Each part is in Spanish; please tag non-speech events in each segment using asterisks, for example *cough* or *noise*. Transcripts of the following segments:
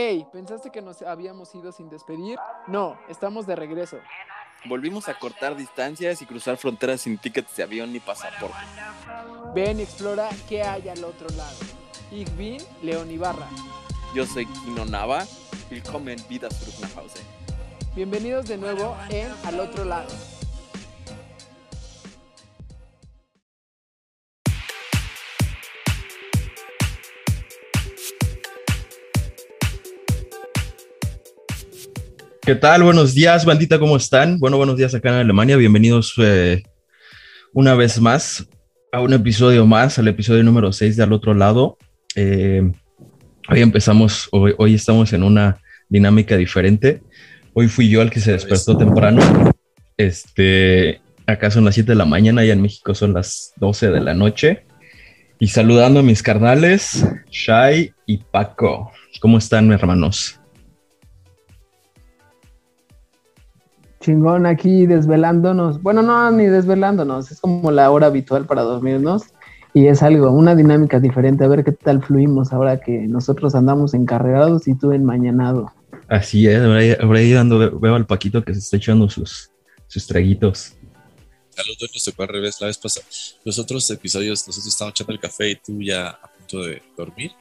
Hey, ¿pensaste que nos habíamos ido sin despedir? No, estamos de regreso. Volvimos a cortar distancias y cruzar fronteras sin tickets de avión ni pasaporte. Ven y explora qué hay al otro lado. Ich bin León Ibarra. Yo soy Kino Nava. Willkommen vida zurück nach Hause. Bienvenidos de nuevo en Al otro lado. ¿Qué tal? Buenos días, bandita, ¿cómo están? Bueno, buenos días acá en Alemania. Bienvenidos eh, una vez más a un episodio más, al episodio número 6 de Al Otro Lado. Eh, hoy empezamos, hoy, estamos en una dinámica diferente. Hoy fui yo el que se despertó temprano. Este, acá son las 7 de la mañana y en México son las 12 de la noche. Y saludando a mis carnales, Shai y Paco. ¿Cómo están, hermanos? Chingón aquí desvelándonos. Bueno, no, ni desvelándonos. Es como la hora habitual para dormirnos. Y es algo, una dinámica diferente. A ver qué tal fluimos ahora que nosotros andamos encarregados y tú enmañanado. Así es, ahora ahí dando, veo al Paquito que se está echando sus, sus traguitos. A los dos nos tocó al revés la vez pasada. Los otros episodios, nosotros estábamos echando el café y tú ya a punto de dormir.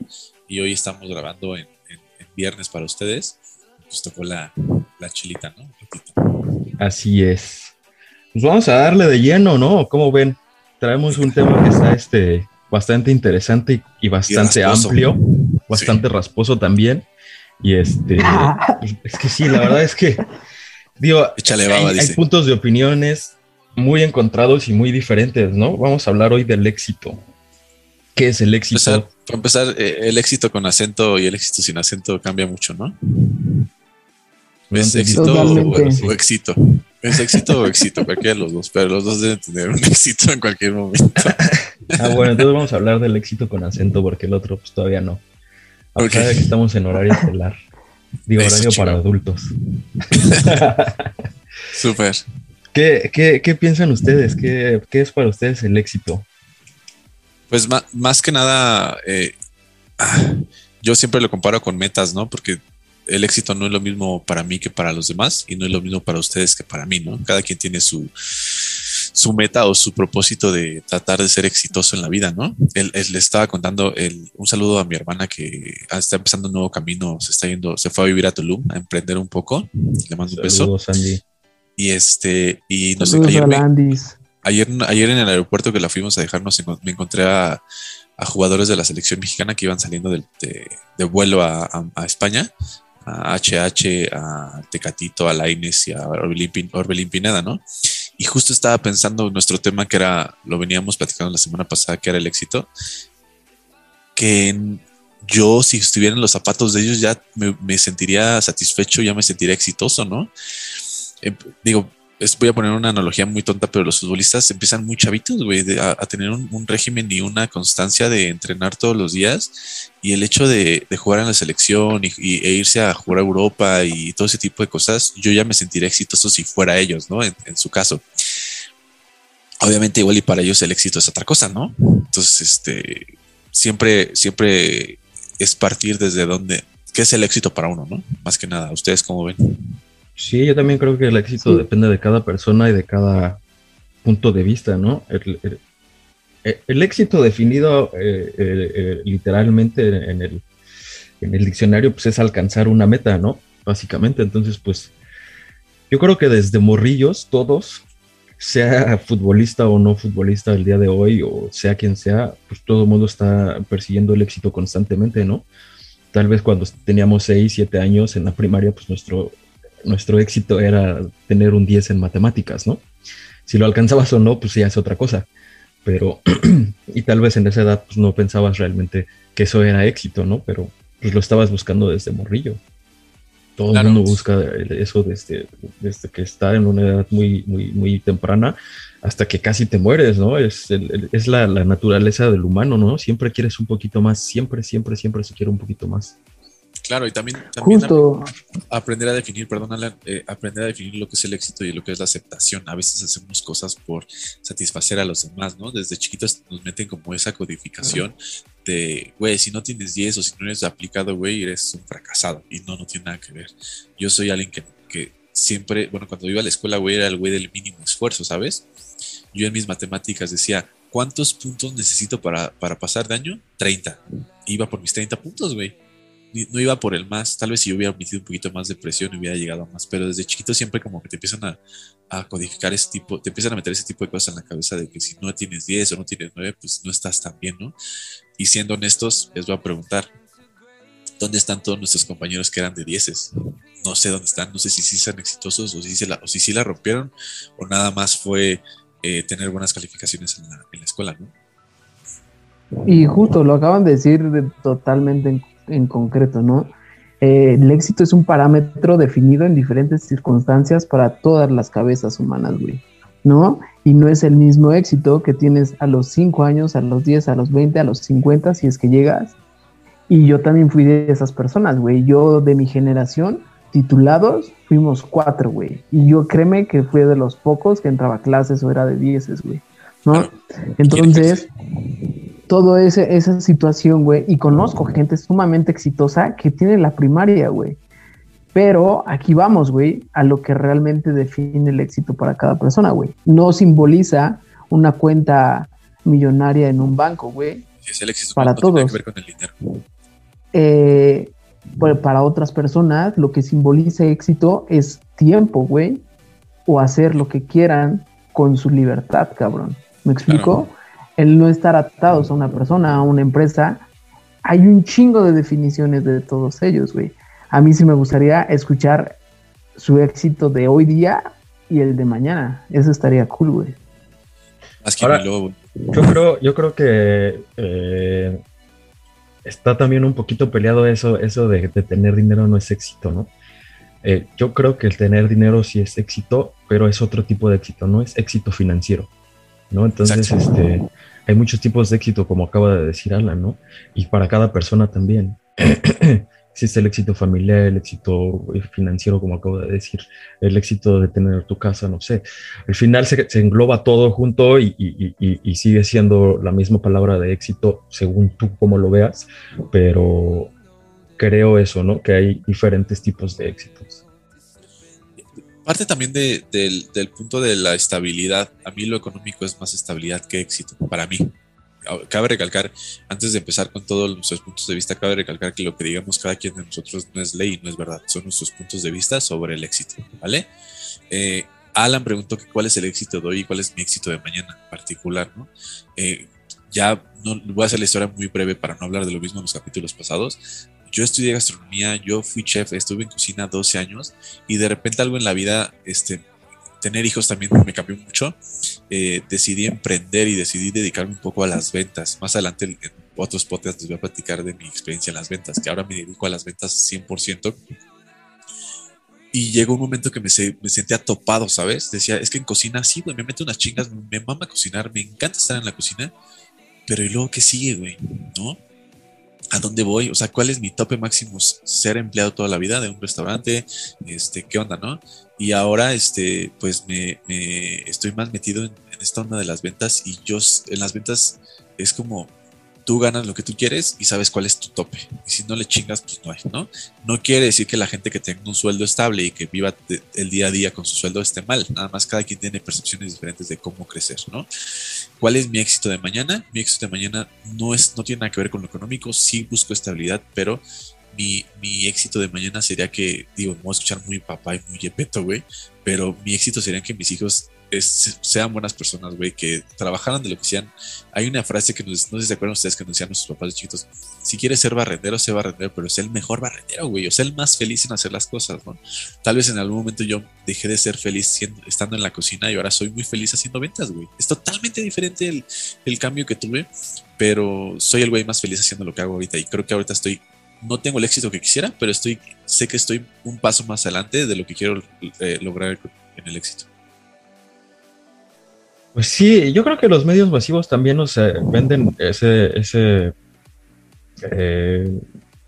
Y hoy estamos grabando en, en- en viernes para ustedes. Nos tocó la, la chilita, ¿no? Así es. Pues vamos a darle de lleno, ¿no? Como ven, traemos un tema que está este, bastante interesante y, bastante amplio, bastante rasposo también. Y este, *laughs* es que sí, la verdad es que, digo, Échale baba, hay, puntos de opiniones muy encontrados y muy diferentes, ¿no? Vamos a hablar hoy del éxito. ¿Qué es el éxito? Empezar- para empezar, eh, el éxito con acento y el éxito sin acento cambia mucho, ¿no? ¿Es éxito o, o éxito? ¿Es éxito o éxito? Cualquiera de los dos, pero los dos deben tener un *laughs* éxito en cualquier momento. *laughs* Ah, bueno, entonces vamos a hablar del éxito con acento porque el otro pues todavía no. A pesar de que estamos en horario estelar. Digo, Eso, horario para adultos. *laughs* Súper. ¿Qué, qué, qué piensan ustedes? ¿Qué, qué es para ustedes el éxito? Pues ma- más que nada, eh, ah, yo siempre lo comparo con metas, ¿no? Porque el éxito no es lo mismo para mí que para los demás y no es lo mismo para ustedes que para mí, ¿no? Cada quien tiene su, su meta o su propósito de tratar de ser exitoso en la vida, ¿no? Él, él le estaba contando el, un saludo a mi hermana que ah, está empezando un nuevo camino, se está yendo, se fue a vivir a Tulum a emprender un poco. Le mando un beso. Andy. Y este, y no sé, ayer me-. Ayer, ayer en el aeropuerto que la fuimos a dejarnos, me encontré a, a jugadores de la selección mexicana que iban saliendo del- de, de vuelo a, a- a España, a HH, a Tecatito, a Laines y a Orbelín, Pin- Orbelín Pineda, ¿no? Y justo estaba pensando en nuestro tema que era, lo veníamos platicando la semana pasada, que era el éxito, que yo si estuviera en los zapatos de ellos ya me, sentiría satisfecho, ya me sentiría exitoso, ¿no? Em, digo, es- voy a poner una analogía muy tonta, pero los futbolistas empiezan muy chavitos, güey, a tener un, un régimen y una constancia de entrenar todos los días. Y el hecho de, de jugar en la selección y, y- e irse a jugar a Europa y todo ese tipo de cosas, yo ya me sentiría exitoso si fuera ellos, ¿no? En, en su caso. Obviamente, igual y para ellos el éxito es otra cosa, ¿no? Entonces, este, siempre, siempre es partir desde donde, ¿qué es el éxito para uno, no? Más que nada, ¿ustedes cómo ven? Sí, yo también creo que el éxito Sí. depende de cada persona y de cada punto de vista, ¿no? El, el- el éxito definido eh, eh, eh, literalmente en el, en el diccionario pues es alcanzar una meta, ¿no? Básicamente, entonces pues yo creo que desde morrillos todos, sea futbolista o no futbolista el día de hoy o sea quien sea, pues todo el mundo está persiguiendo el éxito constantemente, ¿no? Tal vez cuando teníamos 6, 7 años en la primaria, pues nuestro, nuestro éxito era tener un 10 en matemáticas, ¿no? Si lo alcanzabas o no, pues ya es otra cosa. Pero, *clears throat* y tal vez en esa edad pues no pensabas realmente que eso era éxito, ¿no? Pero pues lo estabas buscando desde morrillo. Todo Claro. el mundo busca eso desde, desde que está en una edad muy, muy, muy temprana hasta que casi te mueres, ¿no? Es, el- el- es la, la naturaleza del humano, ¿no? Siempre quieres un poquito más, siempre, siempre, siempre se quiere un poquito más. Claro, y también, también Justo. aprender a definir, perdón, Alan, eh, aprender a definir lo que es el éxito y lo que es la aceptación. A veces hacemos cosas por satisfacer a los demás, ¿no? Desde chiquitos nos meten como esa codificación de, güey, si no tienes 10 o si no eres aplicado, güey, eres un fracasado. Y no, no tiene nada que ver. Yo soy alguien que, que siempre, bueno, cuando iba a la escuela, güey, era el güey del mínimo esfuerzo, ¿sabes? Yo en mis matemáticas decía, ¿cuántos puntos necesito para, para pasar de año? 30. Iba por mis 30 puntos, güey no iba por el más, tal vez si yo hubiera metido un poquito más de presión hubiera llegado a más, pero desde chiquito siempre como que te empiezan a, codificar ese tipo, te empiezan a meter ese tipo de cosas en la cabeza de que si no tienes 10 o no tienes 9, pues no estás tan bien, ¿no? Y siendo honestos, les voy a preguntar, ¿dónde están todos nuestros compañeros que eran de 10? No sé dónde están, no sé si sí son exitosos o si, si sí la rompieron o nada más fue eh, tener buenas calificaciones en la, en la escuela, ¿no? Y justo lo acaban de decir de, totalmente en en concreto, ¿no? Eh, el éxito es un parámetro definido en diferentes circunstancias para todas las cabezas humanas, güey, ¿no? Y no es el mismo éxito que tienes a los 5 años, a los 10, a los 20, a los 50, si es que llegas. Y yo también fui de esas personas, güey. Yo de mi generación, titulados, fuimos cuatro, güey. Y yo créeme que fui de los pocos que entraba a clases o era de 10, güey, ¿no? Entonces todo ese, esa situación, güey, y conozco gente sumamente exitosa que tiene la primaria, güey. Pero aquí vamos, güey, a lo que realmente define el éxito para cada persona, güey. No simboliza una cuenta millonaria en un banco, güey. es el éxito para todos. Tiene que ver con el dinero. Eh, para otras personas, lo que simboliza éxito es tiempo, güey, o hacer lo que quieran con su libertad, cabrón. ¿Me explico? El no estar atados a una persona, a una empresa, hay un chingo de definiciones de todos ellos, güey. A mí sí me gustaría escuchar su éxito de hoy día y el de mañana. Eso estaría cool, güey. Ahora, yo creo, yo creo que eh, está también un poquito peleado eso, eso de, tener dinero no es éxito, ¿no? Eh, yo creo que el tener dinero sí es éxito, pero es otro tipo de éxito, no es éxito financiero, ¿no? Entonces, este, hay muchos tipos de éxito, como acaba de decir Alan, ¿no? Y para cada persona también. *clears throat* Existe el éxito familiar, el éxito financiero, como acabo de decir, el éxito de tener tu casa, no sé. Al final se, engloba todo junto y, y, sigue siendo la misma palabra de éxito según tú como lo veas, pero creo eso, ¿no? Que hay diferentes tipos de éxitos. Parte también del, punto de la estabilidad. A mí lo económico es más estabilidad que éxito, para mí. Cabe recalcar, antes de empezar con todos nuestros puntos de vista, cabe recalcar que lo que digamos cada quien de nosotros no es ley, no es verdad, son nuestros puntos de vista sobre el éxito, ¿vale? Eh, Alan preguntó que cuál es el éxito de hoy y cuál es mi éxito de mañana en particular, ¿no? Eh, ya no voy a hacer la historia muy breve para no hablar de lo mismo en los capítulos pasados, yo estudié gastronomía, yo fui chef, estuve en cocina 12 años y de repente algo en la vida, este, tener hijos también *laughs* me cambió mucho. Eh, decidí emprender y decidí dedicarme un poco a las ventas. Más adelante en otros podcasts les voy a platicar de mi experiencia en las ventas, que ahora me dedico a las ventas 100%. Y llegó un momento que me, me sentía topado, ¿sabes? Decía, es que en cocina sí, güey, me meto unas chingas, me mama cocinar, me encanta estar en la cocina, pero ¿y luego qué sigue, güey? ¿No? A dónde voy, o sea, cuál es mi tope máximo, ser empleado toda la vida de un restaurante, este, qué onda, ¿no? Y ahora, este, pues me, estoy más metido en, en, esta onda de las ventas y yo en las ventas es como tú ganas lo que tú quieres y sabes cuál es tu tope. Y si no le chingas, pues no hay, ¿no? No quiere decir que la gente que tenga un sueldo estable y que viva el día a día con su sueldo esté mal. Nada más cada quien tiene percepciones diferentes de cómo crecer, ¿no? ¿Cuál es mi éxito de mañana? Mi éxito de mañana no, es, no tiene nada que ver con lo económico, sí busco estabilidad, pero mi, mi, éxito de mañana sería que, digo, me voy a escuchar muy papá y muy yepeto, güey, pero mi éxito sería que mis hijos sean buenas personas, güey, que trabajaran de lo que sean. Hay una frase que nos, no sé si se acuerdan ustedes que nos decían nuestros papás chiquitos, si quieres ser barrendero, sé barrendero, pero sé el mejor barrendero, güey, o sea el más feliz en hacer las cosas, ¿no? Tal vez en algún momento yo dejé de ser feliz siendo, estando en la cocina y ahora soy muy feliz haciendo ventas, güey. Es totalmente diferente el, el cambio que tuve, pero soy el güey más feliz haciendo lo que hago ahorita y creo que ahorita estoy no tengo el éxito que quisiera, pero estoy, sé que estoy un paso más adelante de lo que quiero eh, lograr en el éxito. Pues sí, yo creo que los medios masivos también nos venden ese, ese, eh,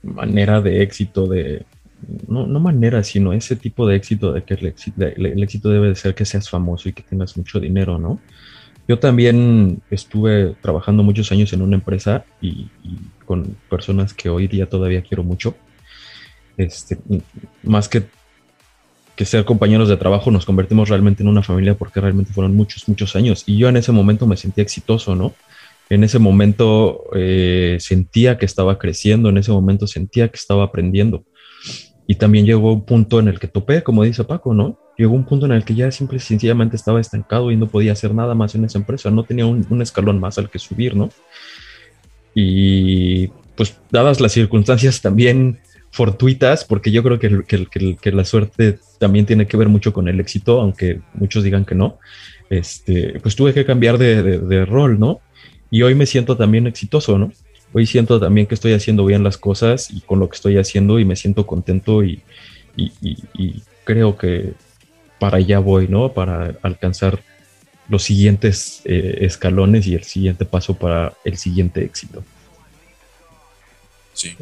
manera de éxito, de, no, no manera, sino ese tipo de éxito de que el éxito, el éxito debe de ser que seas famoso y que tengas mucho dinero, ¿no? Yo también estuve trabajando muchos años en una empresa y, con personas que hoy día todavía quiero mucho. Este, más que, que ser compañeros de trabajo, nos convertimos realmente en una familia porque realmente fueron muchos, muchos años. Y yo en ese momento me sentía exitoso, ¿no? En ese momento eh, sentía que estaba creciendo, en ese momento sentía que estaba aprendiendo. Y también llegó un punto en el que topé, como dice Paco, ¿no? llegó un punto en el que ya simple sencillamente estaba estancado y no podía hacer nada más en esa empresa, no tenía un, escalón más al que subir, ¿no? Y pues dadas las circunstancias también fortuitas, porque yo creo que, que, la suerte también tiene que ver mucho con el éxito, aunque muchos digan que no, este, pues tuve que cambiar de, rol, ¿no? Y hoy me siento también exitoso, ¿no? Hoy siento también que estoy haciendo bien las cosas y con lo que estoy haciendo y me siento contento y, y, y creo que, para allá voy, ¿no? Para alcanzar los siguientes eh, escalones y el siguiente paso para el siguiente éxito. Sí.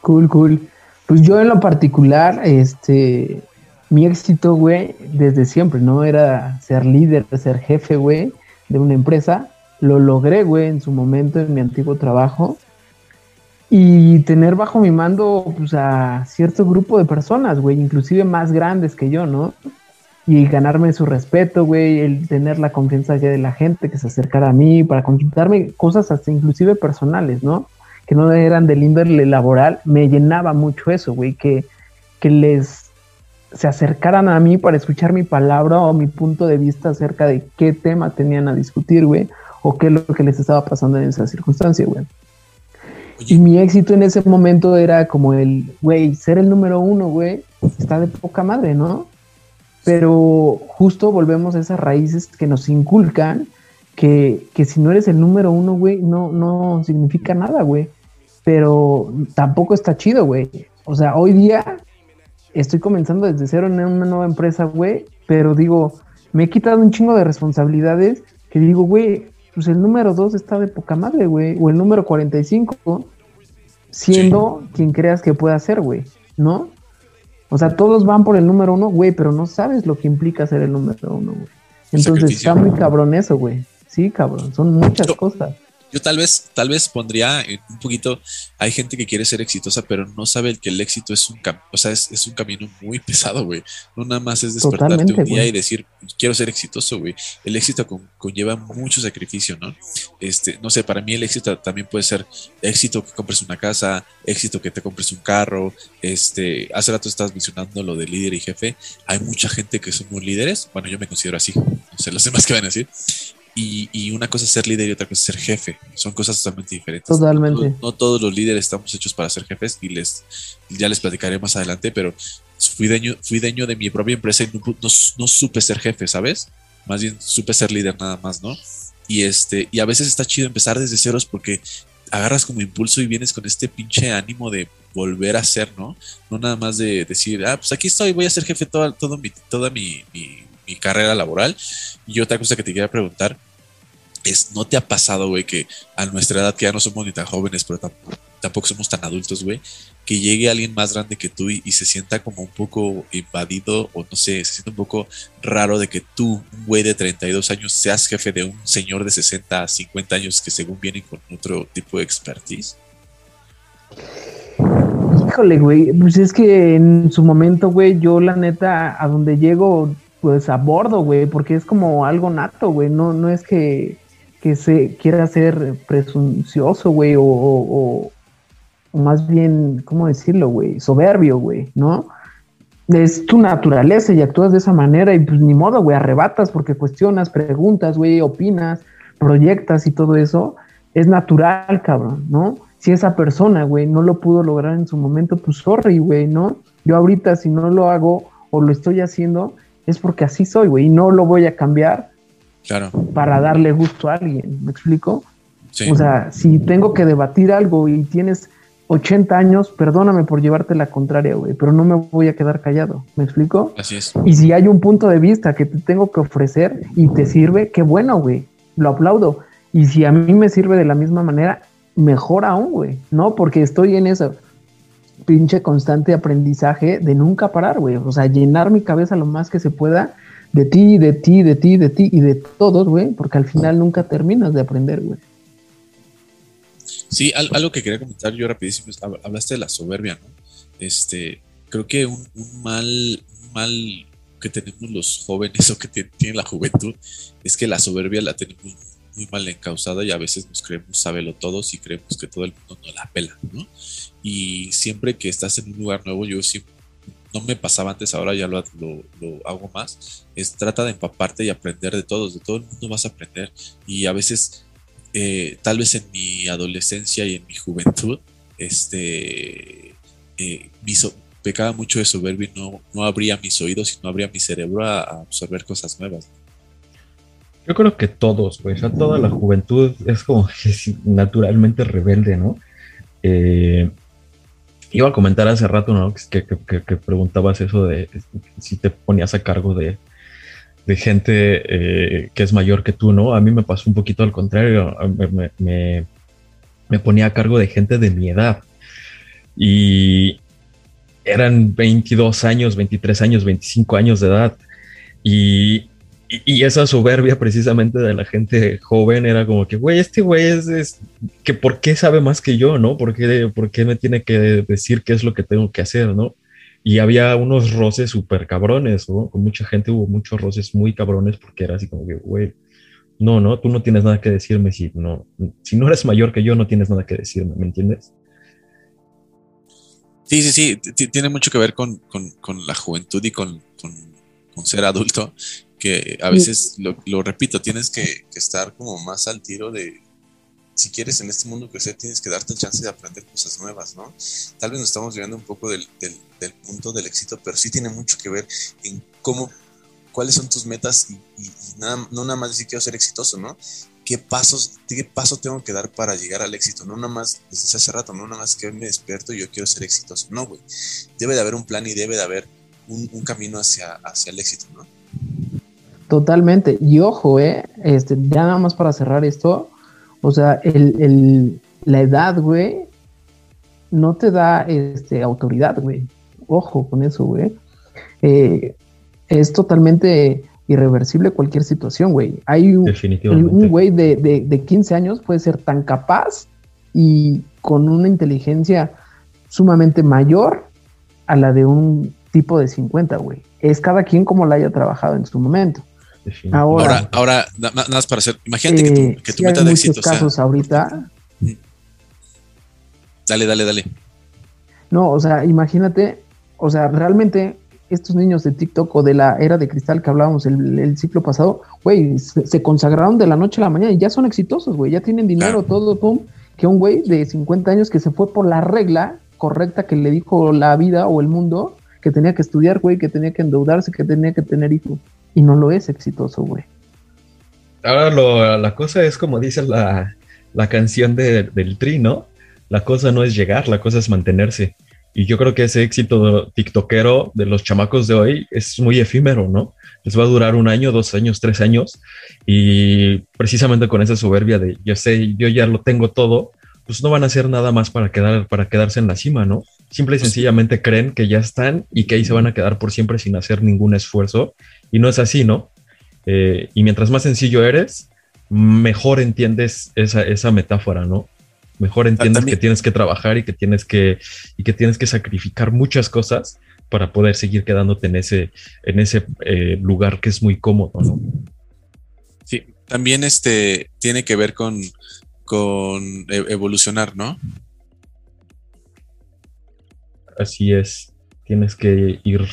Cool, cool. Pues yo en lo particular, este, mi éxito, güey, desde siempre, ¿no? Era ser líder, ser jefe, güey, de una empresa. Lo logré, güey, en su momento, en mi antiguo trabajo y tener bajo mi mando pues, a cierto grupo de personas, güey, inclusive más grandes que yo, ¿no? Y ganarme su respeto, güey, el tener la confianza ya de la gente que se acercara a mí para conquistarme cosas hasta inclusive personales, ¿no? Que no eran del índole laboral, me llenaba mucho eso, güey, que, que les se acercaran a mí para escuchar mi palabra o mi punto de vista acerca de qué tema tenían a discutir, güey, o qué es lo que les estaba pasando en esa circunstancia, güey. Y mi éxito en ese momento era como el, güey, ser el número uno, güey, está de poca madre, ¿no? Pero justo volvemos a esas raíces que nos inculcan que, que si no eres el número uno, güey, no, no significa nada, güey. Pero tampoco está chido, güey. O sea, hoy día estoy comenzando desde cero en una nueva empresa, güey, pero digo, me he quitado un chingo de responsabilidades que digo, güey, pues el número 2 está de poca madre, güey. O el número 45, siendo quien creas que pueda ser, güey. ¿No? O sea, todos van por el número uno, güey, pero no sabes lo que implica ser el número uno, güey. Entonces está muy cabrón eso, güey. Sí, cabrón, son muchas cosas. Yo tal vez, tal vez pondría un poquito, hay gente que quiere ser exitosa, pero no sabe que el éxito es un, o sea, es, un camino muy *laughs* pesado, güey. No nada más es despertarte un día y decir, quiero ser exitoso, güey. El éxito conlleva mucho sacrificio, ¿no? Este, no sé, para mí el éxito también puede ser éxito que compres una casa, éxito que te compres un carro, este, hace rato estabas mencionando lo de líder y jefe. Hay mucha gente que somos líderes, bueno, yo me considero así, *laughs* no sé, los demás que van a decir, y, una cosa es ser líder y otra cosa es ser jefe. Son cosas totalmente diferentes. Totalmente. No, todos los líderes estamos hechos para ser jefes y les ya les platicaré más adelante, pero fui dueño, fui dueño de mi propia empresa y no, supe ser jefe, ¿sabes? Más bien supe ser líder nada más, ¿no? Y este, y a veces está chido empezar desde ceros porque agarras como impulso y vienes con este pinche ánimo de volver a ser, ¿no? No nada más de decir, ah, pues aquí estoy, voy a ser jefe toda, todo mi, toda mi, mi, mi carrera laboral. Y otra cosa que te quería preguntar, ¿no te ha pasado, güey, que a nuestra edad, que ya no somos ni tan jóvenes, pero tampoco, somos tan adultos, güey, que llegue alguien más grande que tú y, se sienta como un poco invadido o no sé, se siente un poco raro de que tú, un güey de 32 años, seas jefe de un señor de 60 a 50 años que según vienen con otro tipo de expertise? Híjole, güey, pues es que en su momento, güey, yo la neta, a donde llego, pues a bordo, güey, porque es como algo nato, güey, no, no es que que se quiera ser presuncioso, güey, o, o, más bien, ¿cómo decirlo, güey? Soberbio, güey, ¿no? Es tu naturaleza y actúas de esa manera y pues ni modo, güey, arrebatas porque cuestionas, preguntas, güey, opinas, proyectas y todo eso. Es natural, cabrón, ¿no? Si esa persona, güey, no lo pudo lograr en su momento, pues sorry, güey, ¿no? Yo ahorita si no lo hago o lo estoy haciendo, es porque así soy, güey, y no lo voy a cambiar para darle gusto a alguien, ¿me explico? O sea, si tengo que debatir algo y tienes 80 años, perdóname por llevarte la contraria, güey, pero no me voy a quedar callado, ¿me explico? Así es. Y si hay un punto de vista que te tengo que ofrecer y te sirve, qué bueno, güey, lo aplaudo. Y si a mí me sirve de la misma manera, mejor aún, güey, ¿no? Porque estoy en eso. pinche constante aprendizaje de nunca parar, güey. O sea, llenar mi cabeza lo más que se pueda de ti, de ti, de ti, de ti y de todos, güey, porque al final nunca terminas de aprender, güey. Sí, algo que quería comentar yo rapidísimo, hablaste de la soberbia, ¿no? Este, creo que un, mal, mal que tenemos los jóvenes *laughs* o que tiene la juventud es que la soberbia la tenemos muy mal encausada y a veces nos creemos sábelo todos y creemos que todo el mundo nos la pela, ¿no? Y siempre que estás en un lugar nuevo, yo siempre, no me pasaba antes, ahora ya lo, lo, hago más, es trata de empaparte y aprender de todos, de todo el mundo vas a aprender y a veces, eh, tal vez en mi adolescencia y en mi juventud, este, eh, pecaba mucho de soberbia y no, no abría mis oídos y no abría mi cerebro a, absorber cosas nuevas. Yo creo que todos, pues, a toda la juventud es como naturalmente rebelde, ¿no? Eh, iba a comentar hace rato, ¿no? Que, preguntabas eso de si te ponías a cargo de, gente eh, que es mayor que tú, ¿no? A mí me pasó un poquito al contrario, me, me ponía a cargo de gente de mi edad. Y eran 22 años, 23 años, 25 años de edad. Y y, esa soberbia precisamente de la gente joven era como que, güey, este güey es, que ¿por qué sabe más que yo, no? ¿Por qué, ¿Por qué me tiene que decir qué es lo que tengo que hacer, no? Y había unos roces súper cabrones, ¿no? Con mucha gente hubo muchos roces muy cabrones porque era así como que, güey, no, no, tú no tienes nada que decirme si no, si no eres mayor que yo, no tienes nada que decirme, ¿me entiendes? Sí, sí, sí, tiene mucho que ver con, con, con la juventud y con, con ser adulto que a veces, lo, repito, tienes que, estar como más al tiro de, si quieres en este mundo crecer, tienes que darte el chance de aprender cosas nuevas, ¿no? Tal vez nos estamos viendo un poco del, punto del éxito, pero sí tiene mucho que ver en cómo, cuáles son tus metas y, nada, no nada más decir quiero ser exitoso, ¿no? ¿Qué pasos, qué paso tengo que dar para llegar al éxito? No nada más, desde hace rato, no nada más que me despierto y yo quiero ser exitoso. No, güey. Debe de haber un plan y debe de haber un, un camino hacia, hacia el éxito, ¿no? Totalmente. Y ojo, eh, este, ya nada más para cerrar esto, o sea, el, la edad, güey, no te da este, autoridad, güey. Ojo con eso, güey. Eh, es totalmente irreversible cualquier situación, güey. Hay un, un güey de, de, de 15 años puede ser tan capaz y con una inteligencia sumamente mayor a la de un tipo de 50, güey. Es cada quien como la haya trabajado en su momento. Ahora, ahora, nada más para hacer, imagínate que tu, que tu meta de éxito casos ahorita. Dale, dale, dale. No, o sea, imagínate, o sea, realmente estos niños de TikTok o de la era de cristal que hablábamos el, ciclo pasado, güey, se, consagraron de la noche a la mañana y ya son exitosos, güey, ya tienen dinero, todo, pum, que un güey de 50 años que se fue por la regla correcta que le dijo la vida o el mundo, que tenía que estudiar, güey, que tenía que endeudarse, que tenía que tener hijos y no lo es exitoso, güey. Ahora la cosa es como dice la, canción del Tri, ¿no? La cosa no es llegar, la cosa es mantenerse. Y yo creo que ese éxito tiktokero de los chamacos de hoy es muy efímero, ¿no? Les va a durar un año, dos años, tres años. Y precisamente con esa soberbia de yo sé, yo ya lo tengo todo, pues no van a hacer nada más para, quedar, para quedarse en la cima, ¿no? Simple y sencillamente creen que ya están y que ahí se van a quedar por siempre sin hacer ningún esfuerzo y no es así, ¿no? Eh, y mientras más sencillo eres, mejor entiendes esa, metáfora, ¿no? Mejor entiendes que tienes que trabajar y que tienes que, y que tienes que sacrificar muchas cosas para poder seguir quedándote en ese, en ese eh, lugar que es muy cómodo, ¿no? Sí, también este tiene que ver con, con e, evolucionar, ¿no? Así es, tienes que ir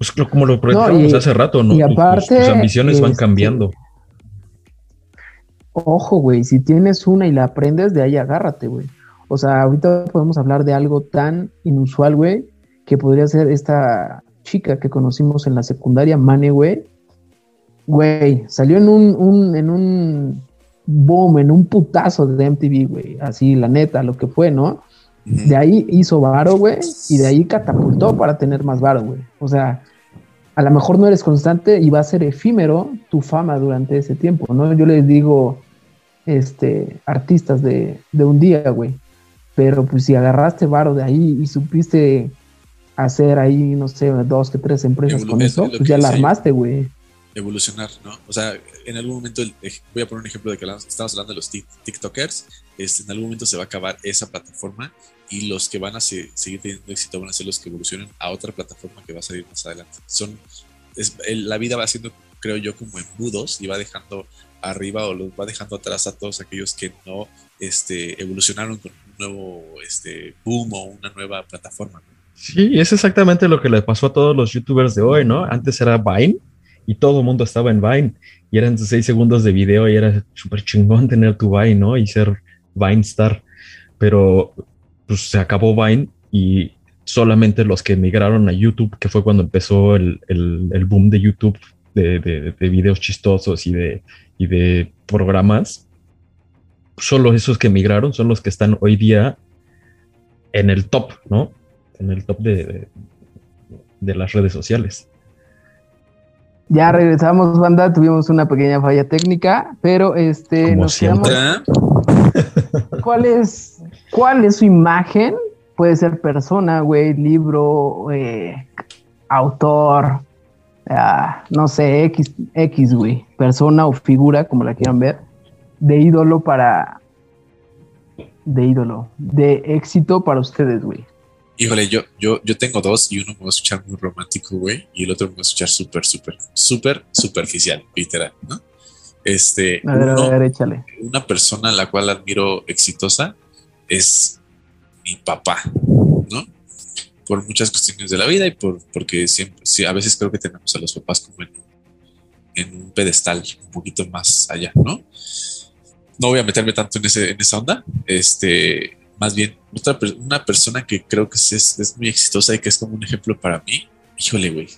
pues como lo proyectamos hace rato, ¿no? Y aparte, tus, ambiciones van este, cambiando. Ojo, güey, si tienes una y la aprendes, de ahí agárrate, güey. O sea, ahorita podemos hablar de algo tan inusual, güey, que podría ser esta chica que conocimos en la secundaria, Mane, güey. Güey, salió en un, un, en un boom, en un putazo de MTV, güey. Así, la neta, lo que fue, ¿no? De ahí hizo varo, güey, y de ahí catapultó para tener más varo, güey. O sea, a lo mejor no eres constante y va a ser efímero tu fama durante ese tiempo, ¿no? Yo les digo, este, artistas de, un día, güey. pero pues si agarraste varo de ahí y supiste hacer ahí, no sé, dos que tres empresas con es eso, pues ya la armaste, güey. Evolucionar, ¿no? O sea, en algún momento, voy a poner un ejemplo de que estamos hablando de los tik- TikTokers, este, en algún momento se va a acabar esa plataforma y los que van a se- seguir teniendo éxito van a ser los que evolucionen a otra plataforma que va a salir más adelante. Son, es- la vida va haciendo, creo yo, como embudos y va dejando arriba o los va dejando atrás a todos aquellos que no este, evolucionaron con un nuevo este, boom o una nueva plataforma. ¿no? Sí, es exactamente lo que le pasó a todos los youtubers de hoy, ¿no? Antes era Vine y todo el mundo estaba en Vine y eran seis segundos de video y era súper chingón tener tu Vine, ¿no? Y ser Vine Star. Pero pues se acabó Vine y solamente los que migraron a YouTube, que fue cuando empezó el, el- el boom de YouTube de, de- de videos chistosos y de, y de programas, solo esos que migraron son los que están hoy día en el top, ¿no? En el top de- de las redes sociales. Ya regresamos, banda, tuvimos una pequeña falla técnica, pero este Como nos siempre. *laughs* ¿Cuál es, ¿Cuál es su imagen? Puede ser persona, güey, libro, eh, autor, ah, no sé, X, X, güey, persona o figura, como la quieran ver, de ídolo para, de ídolo, de éxito para ustedes, güey. Híjole, yo, yo, yo tengo dos y uno me va a escuchar muy romántico, güey, y el otro me va a escuchar súper, súper, súper superficial, literal, ¿no? Este, A ver, uno- a ver, échale. una persona a la cual admiro exitosa es mi papá, ¿no? Por muchas cuestiones de la vida y por, porque siempre, sí, a veces creo que tenemos a los papás como en, en un pedestal un poquito más allá, ¿no? No voy a meterme tanto en, ese, en esa onda, este, más bien otra, una persona que creo que es, es, es muy exitosa y que es como un ejemplo para mí, híjole, güey,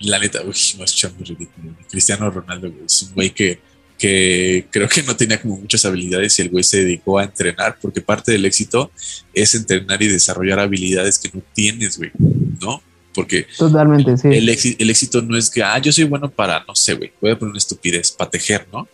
la neta, va a escuchar muy ridículo, güey. Cristiano Ronaldo, güey, es un güey que que creo que no tenía como muchas habilidades y el güey se dedicó a entrenar, porque parte del éxito es entrenar y desarrollar habilidades que no tienes, güey, ¿no? Porque Totalmente, sí. el, éxito, el éxito no es que, ah, yo soy bueno para, no sé, güey, voy a poner una estupidez, para tejer, ¿no?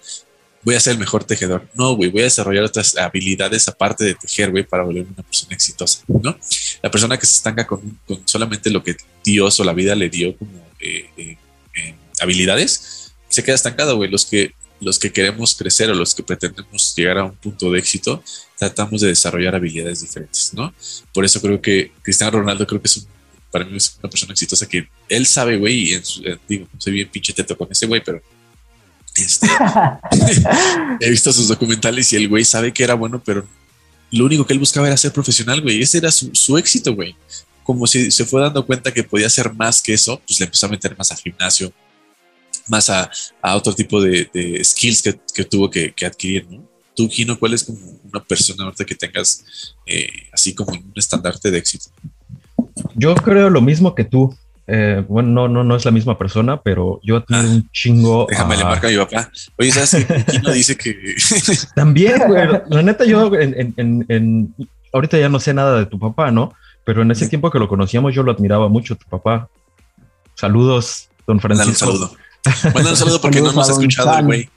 Voy a ser el mejor tejedor. No, güey, voy a desarrollar otras habilidades aparte de tejer, güey, para volverme una persona exitosa, ¿no? La persona que se estanca con, solamente lo que Dios o la vida le dio como eh, eh, eh, habilidades, se queda estancado, güey. Los que, los que queremos crecer o los que pretendemos llegar a un punto de éxito, tratamos de desarrollar habilidades diferentes, ¿no? Por eso creo que Cristiano Ronaldo creo que es un, para mí una persona exitosa que él sabe, güey, y eh, digo, soy bien pinche teto con ese güey, pero este, *laughs* he visto sus documentales y el güey sabe que era bueno, pero lo único que él buscaba era ser profesional, güey. Ese era su, su éxito, güey. Como si se fue dando cuenta que podía hacer más que eso, pues le empezó a meter más al gimnasio, más a, a otro tipo de, skills que, que tuvo que, que adquirir, ¿no? Tú, Gino, ¿cuál es como una persona ahorita que tengas eh, así como un estandarte de éxito? Yo creo lo mismo que tú. Eh, bueno, no, no, no es la misma persona, pero yo admiro Ah, un chingo. *laughs* Déjame a- le marca a mi papá. Oye, ¿sabes que Gino dice que *laughs* También, güey. La neta, yo en, en- en- en- ahorita ya no sé nada de tu papá, ¿no? Pero en ese tiempo que lo conocíamos, yo lo admiraba mucho, tu papá. Saludos, don Mándale un Francisco. saludo. Mándale un saludo porque no nos ha escuchado el güey.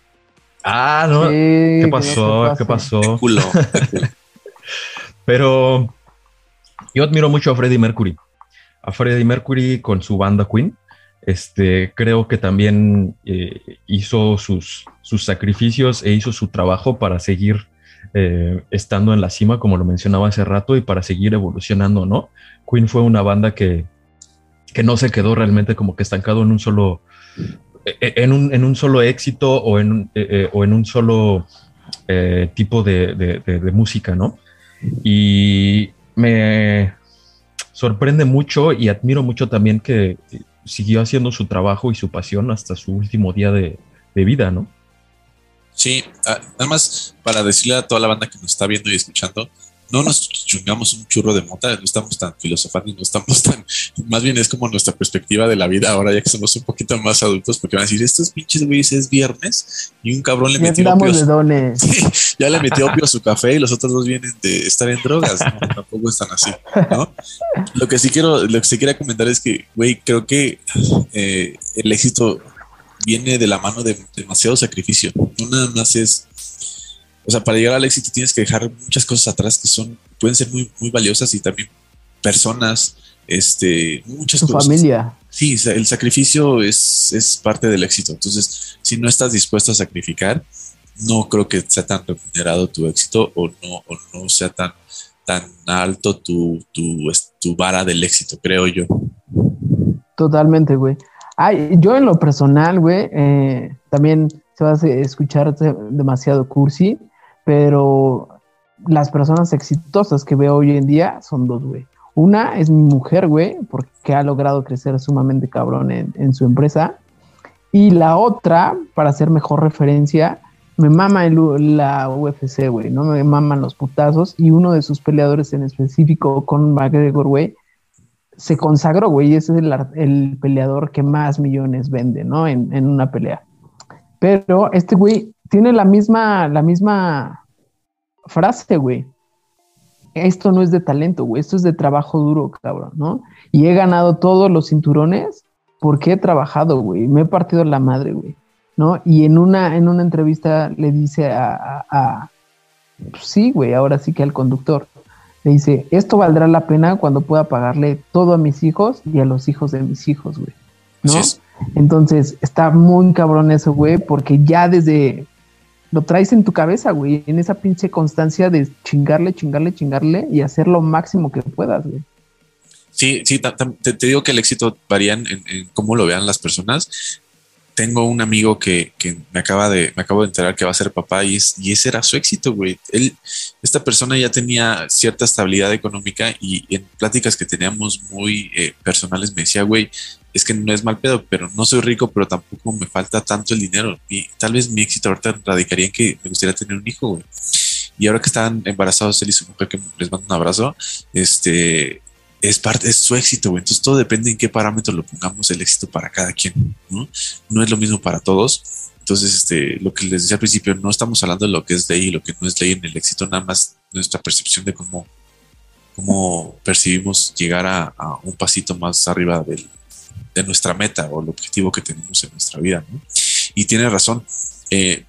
Ah, no. Sí, ¿Qué que no pasó? ¿Qué pasó? Culo. *laughs* Pero yo admiro mucho a Freddie Mercury. A Freddie Mercury con su banda Queen. Este, creo que también eh, hizo sus, sus sacrificios e hizo su trabajo para seguir eh, estando en la cima, como lo mencionaba hace rato, y para seguir evolucionando, ¿no? Queen fue una banda que, que no se quedó realmente como que estancado en un solo, eh, en un, en un solo éxito o en, eh, o en un solo eh, tipo de- de música, ¿no? Y me sorprende mucho y admiro mucho también que siguió haciendo su trabajo y su pasión hasta su último día de, de vida, ¿no? Sí, nada más para decirle a toda la banda que nos está viendo y escuchando, no nos chungamos un churro de mota, no estamos tan filosofando y no estamos tan, más bien es como nuestra perspectiva de la vida ahora ya que somos un poquito más adultos, porque van a decir, estos pinches güeyes es viernes y un cabrón le metió opio, de. *laughs* Sí, ya le metió opio a su café y los otros dos vienen de estar en drogas, ¿no? tampoco están así, ¿no? Lo que sí quiero, lo que sí quería comentar es que, güey, creo que eh, el éxito viene de la mano de demasiado sacrificio. No nada más es, o sea, para llegar al éxito tienes que dejar muchas cosas atrás que son pueden ser muy, muy valiosas y también personas, este, muchas Su cosas. familia. Sí, el sacrificio es, es parte del éxito. Entonces, si no estás dispuesto a sacrificar, no creo que sea tan remunerado tu éxito o no, o no sea tan, tan alto tu, tu, tu vara del éxito, creo yo. Totalmente, güey. Ay, yo en lo personal, güey, eh, también se va a escuchar de- demasiado cursi, pero las personas exitosas que veo hoy en día son dos, güey. Una es mi mujer, güey, porque ha logrado crecer sumamente cabrón en, en su empresa. Y la otra, para hacer mejor referencia, me mama el la UFC, güey, ¿no? Me maman los putazos. Y uno de sus peleadores en específico, con McGregor, güey, se consagró, güey, y ese es el, el peleador que más millones vende, ¿no? En, en una pelea. Pero este güey tiene la misma, la misma frase, güey. Esto no es de talento, güey, esto es de trabajo duro, cabrón, ¿no? Y he ganado todos los cinturones porque he trabajado, güey, me he partido la madre, güey, ¿no? Y en una, en una entrevista le dice a, a- a- pues sí, güey, ahora sí que al conductor, le dice, esto valdrá la pena cuando pueda pagarle todo a mis hijos y a los hijos de mis hijos, güey. ¿No? Entonces, está muy cabrón eso, güey, porque ya desde lo traes en tu cabeza, güey, en esa pinche constancia de chingarle, chingarle, chingarle y hacer lo máximo que puedas, güey. Sí, sí, te, digo que el éxito varía en, cómo lo vean las personas. Tengo un amigo que, me acaba de, me acabo de enterar que va a ser papá y ese era su éxito, güey. Él, esta persona ya tenía cierta estabilidad económica y en pláticas que teníamos muy eh, personales me decía, güey, es que no es mal pedo, pero no soy rico, pero tampoco me falta tanto el dinero. Y tal vez mi éxito ahorita radicaría en que me gustaría tener un hijo, güey. Y ahora que están embarazados él y su mujer, que les mando un abrazo, este, es parte, es su éxito, güey. Entonces todo depende en qué parámetro lo pongamos el éxito para cada quien, ¿no? No es lo mismo para todos. Entonces, este, lo que les decía al principio, no estamos hablando de lo que es ley y lo que no es ley en el éxito, nada más nuestra percepción de cómo, cómo percibimos llegar a, a un pasito más arriba del, de nuestra meta o el objetivo que tenemos en nuestra vida, ¿no? Y tiene razón. eh,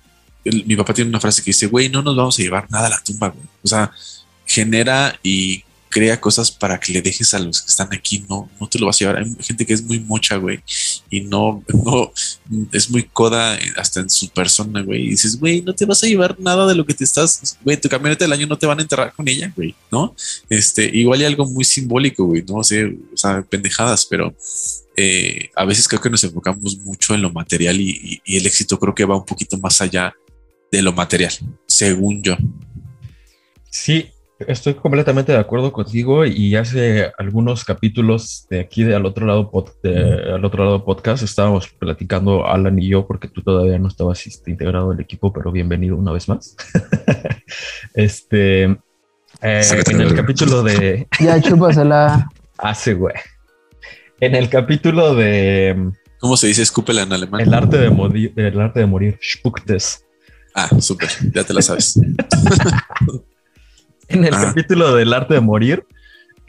mi papá tiene una frase que dice, güey, no nos vamos a llevar nada a la tumba, güey. O sea, genera y crea cosas para que le dejes a los que están aquí, no, no te lo vas a llevar. Hay gente que es muy mocha, güey, y no, no, es muy coda eh, hasta en su persona, güey. Y dices, güey, no te vas a llevar nada de lo que te estás, güey, tu camioneta del año no te van a enterrar con ella, güey, ¿no? Este, igual hay algo muy simbólico, güey, no sé, o sea, pendejadas, pero eh, a veces creo que nos enfocamos mucho en lo material y, el éxito creo que va un poquito más allá de lo material, según yo. Sí, estoy completamente de acuerdo contigo y hace algunos capítulos de aquí de al otro lado pod- de- al otro lado podcast estábamos platicando Alan y yo porque tú todavía no estabas este, integrado al equipo, pero bienvenido una vez más. *laughs* este eh, en el capítulo de *laughs* Ya chúpasela. *laughs* hace güey. En el capítulo de ¿Cómo se dice escúpela en alemán? el arte de morir, el arte de morir, Spuktes. Ah, súper, ya te la sabes. En el Ah. capítulo del arte de morir,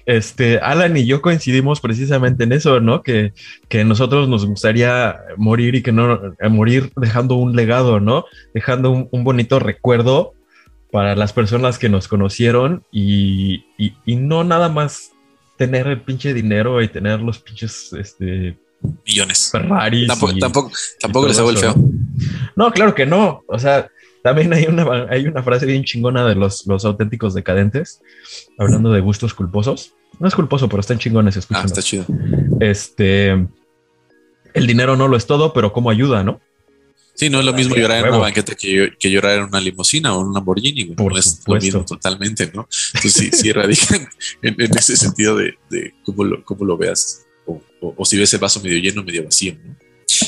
este, Alan y yo coincidimos precisamente en eso, ¿no? Que, que nosotros nos gustaría morir y que no eh, morir dejando un legado, ¿no? Dejando un, un bonito recuerdo para las personas que nos conocieron y, y- y no nada más tener el pinche dinero y tener los pinches este, Millones. Ferraris. Tampoco, y- tampoco, tampoco les hago el feo. No, claro que no. O sea, también hay una, hay una frase bien chingona de los, los auténticos decadentes, hablando de gustos culposos. No es culposo, pero están chingones, Ah, escúchenlos. está chido. Este, el dinero no lo es todo, pero cómo ayuda, ¿no? Sí, no es lo mismo llorar en una banqueta que, que llorar en una limusina o en un Lamborghini, güey. Por no es lo mismo totalmente, ¿no? Entonces sí, sí en, en ese sentido de, de cómo, lo, cómo lo veas o, o- o si ves el vaso medio lleno, medio vacío, ¿no?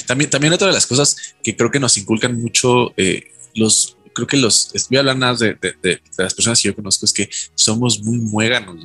También, también otra de las cosas que creo que nos inculcan mucho eh, los, creo que los, voy a hablar nada de, de- de- las personas que yo conozco, es que somos muy muéganos.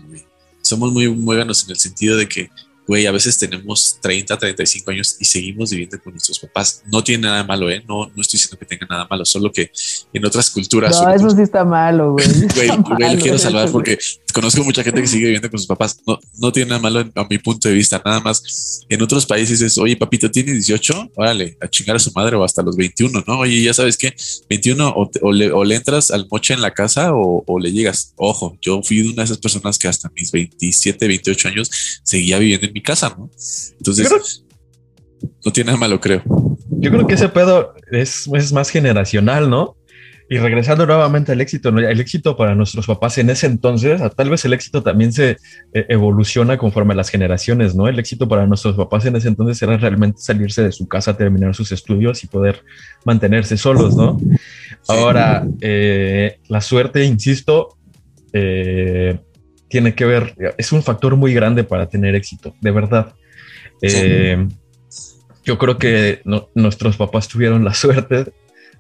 Somos muy muéganos en el sentido de que güey, a veces tenemos 30, 35 años y seguimos viviendo con nuestros papás. No tiene nada malo, ¿eh? No, no estoy diciendo que tenga nada malo, solo que en otras culturas. No, eso sí está malo, güey. *laughs* Güey, güey, lo quiero salvar porque conozco mucha gente que sigue viviendo con sus papás. No, no tiene nada malo a mi punto de vista. Nada más en otros países es, oye, papito, ¿tiene 18? Órale, a chingar a su madre o hasta los 21, ¿no? Oye, ya sabes qué, 21 o, le, entras al moche en la casa o, o le llegas. Ojo, yo fui una de esas personas que hasta mis 27, 28 años seguía viviendo en mi casa, ¿no? Entonces, no tiene nada malo, creo. Yo creo que ese pedo es, es más generacional, ¿no? Y regresando nuevamente al éxito, ¿no? el éxito para nuestros papás en ese entonces, tal vez el éxito también se eh, evoluciona conforme a las generaciones, ¿no? El éxito para nuestros papás en ese entonces era realmente salirse de su casa, terminar sus estudios y poder mantenerse solos, ¿no? Ahora, eh, la suerte, insisto, eh, tiene que ver, es un factor muy grande para tener éxito, de verdad. Eh, yo creo que nuestros papás tuvieron la suerte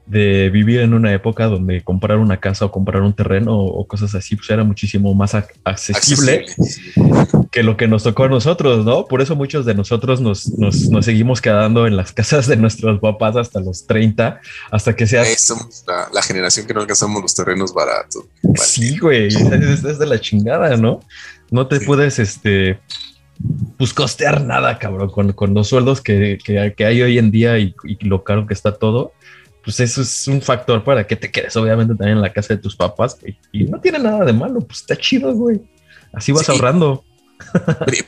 de vivir en una época donde comprar una casa o comprar un terreno o, cosas así pues era muchísimo más accesible, que lo que nos tocó a nosotros, ¿no? Por eso muchos de nosotros nos, seguimos quedando en las casas de nuestros papás hasta los 30, hasta que sea... Somos la, generación que no alcanzamos los terrenos baratos. Sí, güey, es, de la chingada, ¿no? No te puedes, este pues costear nada, cabrón, con, los sueldos que, hay hoy en día y, lo caro que está todo pues eso es un factor para que te quedes obviamente también en la casa de tus papás y no tiene nada de malo, pues está chido, güey. Así vas ahorrando.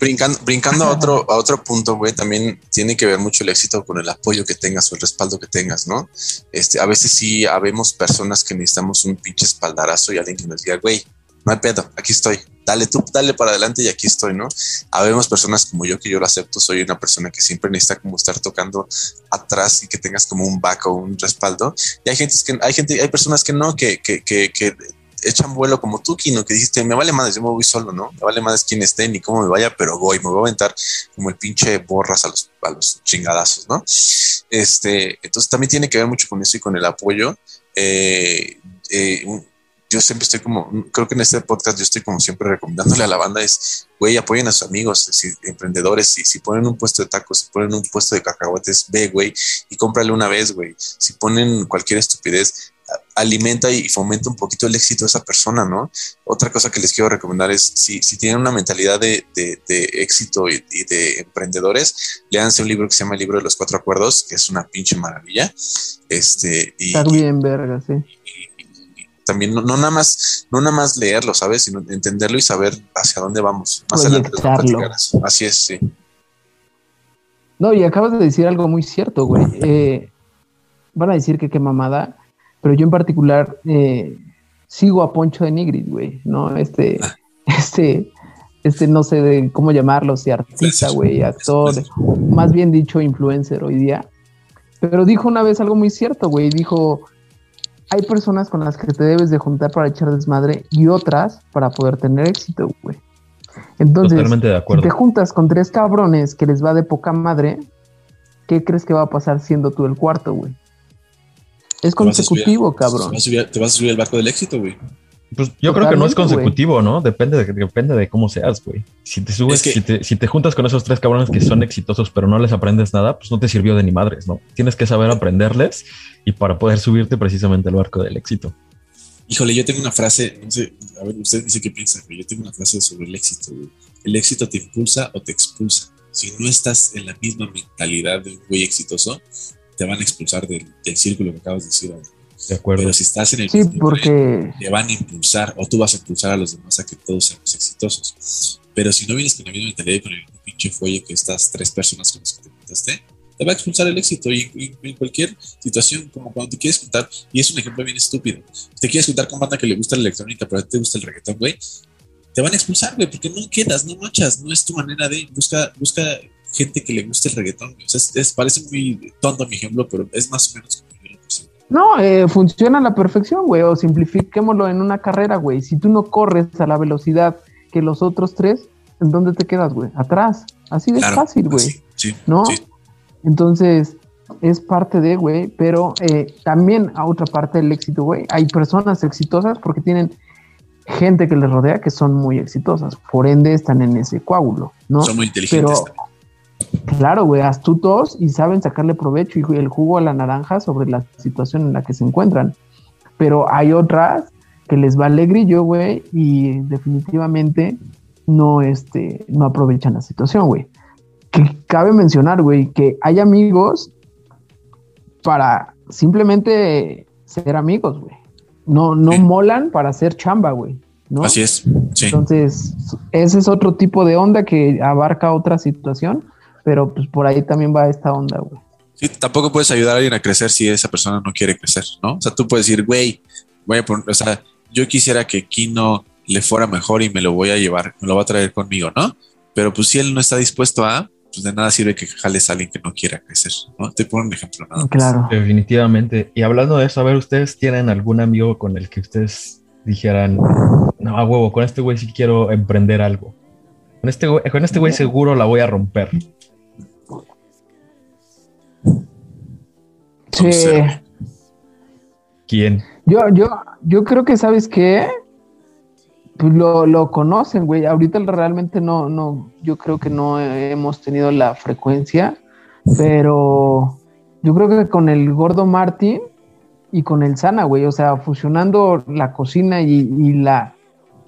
Brincando, brincando a otro, a otro punto, güey, también tiene que ver mucho el éxito con el apoyo que tengas o el respaldo que tengas, ¿no? Este, a veces sí habemos personas que necesitamos un pinche espaldarazo y alguien que nos diga, güey, no hay pedo, aquí estoy, dale tú, dale para adelante y aquí estoy, ¿no? Habemos personas como yo que yo lo acepto, soy una persona que siempre necesita como estar tocando atrás y que tengas como un back o un respaldo. Y hay gente que, hay gente, hay personas que no, que, que, que, que echan vuelo como tú, Kino, que dijiste, me vale más, yo me voy solo, ¿no? Me vale más quién esté ni cómo me vaya, pero voy, me voy a aventar como el pinche borras a los, a los chingadazos, ¿no? Este, entonces también tiene que ver mucho con eso y con el apoyo. Eh, eh, yo siempre estoy como, creo que en este podcast yo estoy como siempre recomendándole a la banda es, güey, apoyen a sus amigos, emprendedores, si, si ponen un puesto de tacos, si ponen un puesto de cacahuetes, ve, güey, y cómprale una vez, güey. Si ponen cualquier estupidez, alimenta y fomenta un poquito el éxito de esa persona, ¿no? Otra cosa que les quiero recomendar es, si, si tienen una mentalidad de, de, éxito y, de emprendedores, léanse un libro que se llama El libro de los cuatro acuerdos, que es una pinche maravilla. Este, y, Está bien, verga, sí también no, nada más, no nada más leerlo, ¿sabes? Sino entenderlo y saber hacia dónde vamos. Más adelante Así es, sí. No, y acabas de decir algo muy cierto, güey. Eh, van a decir que qué mamada, pero yo en particular eh, sigo a Poncho de Nigris, güey, ¿no? Este, *laughs* este, este, no sé de cómo llamarlo, si artista, güey, actor, más bien dicho, influencer hoy día. Pero dijo una vez algo muy cierto, güey. Dijo, hay personas con las que te debes de juntar para echar desmadre y otras para poder tener éxito, güey. Entonces, si te juntas con tres cabrones que les va de poca madre, ¿qué crees que va a pasar siendo tú el cuarto, güey? Es consecutivo, cabrón. Te vas, a subir, al barco del éxito, güey. Pues yo creo que no es consecutivo, ¿no? Depende de, depende de cómo seas, güey. Si te subes, si, te, si te juntas con esos tres cabrones que son exitosos, pero no les aprendes nada, pues no te sirvió de ni madres, ¿no? Tienes que saber aprenderles y para poder subirte precisamente al barco del éxito. Híjole, yo tengo una frase, no sé, a ver, usted dice qué piensa, pero yo tengo una frase sobre el éxito. El éxito te impulsa o te expulsa. Si no estás en la misma mentalidad de un güey exitoso, te van a expulsar del, círculo que acabas de decir. De acuerdo. Pero si estás en el sí, porque... te van a impulsar o tú vas a impulsar a los demás a que todos seamos exitosos. Pero si no vienes con la misma mentalidad y con el pinche fuelle que estas tres personas con las que te contaste, te va a expulsar el éxito y, en cualquier situación, como cuando te quieres juntar, y es un ejemplo bien estúpido, te quieres juntar con banda que le gusta la electrónica, pero a ti te gusta el reggaetón, güey, te van a expulsar, güey, porque no quedas, no machas, no es tu manera de, busca, busca gente que le guste el reggaetón, o sea, es, parece muy tonto mi ejemplo, pero es más o menos como no, eh, funciona a la perfección, güey. O simplifiquémoslo en una carrera, güey. Si tú no corres a la velocidad que los otros tres, ¿en dónde te quedas, güey? Atrás. Así de fácil, güey. Sí, ¿No? Sí. Entonces, es parte de, güey, pero eh, también a otra parte del éxito, güey, hay personas exitosas porque tienen gente que les rodea que son muy exitosas, por ende están en ese coágulo, ¿no? Son muy inteligentes. Pero, claro, güey, astutos y saben sacarle provecho y el jugo a la naranja sobre la situación en la que se encuentran. Pero hay otras que les vale grillo, güey, y definitivamente no, este, no aprovechan la situación, güey. Que cabe mencionar, güey, que hay amigos para simplemente ser amigos, güey. No, no molan para hacer chamba, güey. ¿no? Así es. Sí. Entonces, ese es otro tipo de onda que abarca otra situación, pero pues por ahí también va esta onda, güey. Sí, tampoco puedes ayudar a alguien a crecer si esa persona no quiere crecer, ¿no? O sea, tú puedes decir, güey, voy a poner, o sea, yo quisiera que Kino le fuera mejor y me lo voy a llevar, me lo va a traer conmigo, ¿no? Pero pues si él no está dispuesto a, pues de nada sirve que jales a alguien que no quiera crecer, ¿no? Te pongo un ejemplo nada más. Claro. Definitivamente. Y hablando de eso, a ver, ¿ustedes tienen algún amigo con el que ustedes dijeran, no, a huevo, con este güey sí quiero emprender algo? Con este güey, con este güey seguro la voy a romper. Sí. ¿Quién? Yo, yo, yo creo que, ¿sabes qué? Pues lo, lo conocen, güey. Ahorita realmente no, no, yo creo que no hemos tenido la frecuencia, pero yo creo que con el gordo Martín y con el Sana, güey, o sea, fusionando la cocina y, y la...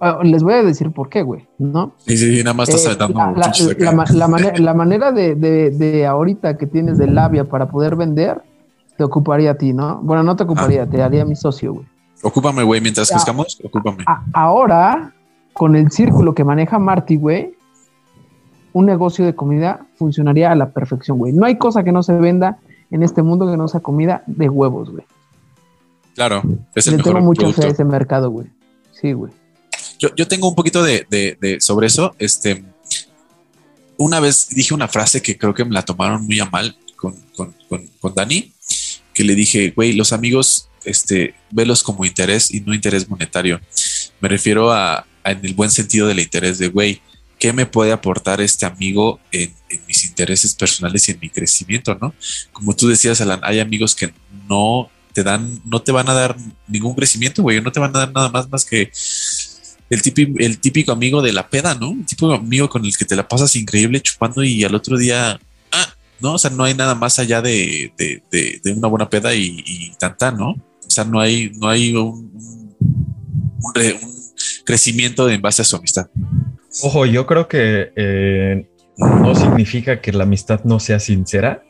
ah, Les voy a decir por qué, güey, ¿no? Sí, sí, nada más estás Eh, la, la- la la manera de, de- de ahorita que tienes de labia para poder vender, te ocuparía a ti, ¿no? Bueno, no te ocuparía, te haría mi socio, güey. Ocúpame, güey, mientras Ya. crezcamos, ocúpame. A- ahora, con el círculo que maneja Marty, güey, un negocio de comida funcionaría a la perfección, güey. No hay cosa que no se venda en este mundo que no sea comida de huevos, güey. Claro, es el Le tengo mejor mucha fe a ese mercado, güey. Sí, güey. Yo, yo tengo un poquito de, de- de- sobre eso. Este, una vez dije una frase que creo que me la tomaron muy a mal con, con, con, con Dani, que le dije, güey, los amigos, este, velos como interés y no interés monetario. Me refiero a, en el buen sentido del interés de, güey, ¿qué me puede aportar este amigo en, mis intereses personales y en mi crecimiento, no? Como tú decías, Alan, hay amigos que no te dan, no te van a dar ningún crecimiento, güey, no te van a dar nada más más que el típico, el típico amigo de la peda, ¿no? El típico amigo con el que te la pasas increíble chupando y al otro día, no, o sea, no hay nada más allá de, de, de- de una buena peda y, y tanta, ¿no? O sea, no hay, no hay un, un- un re- un crecimiento en base a su amistad. Ojo, yo creo que eh, no significa que la amistad no sea sincera,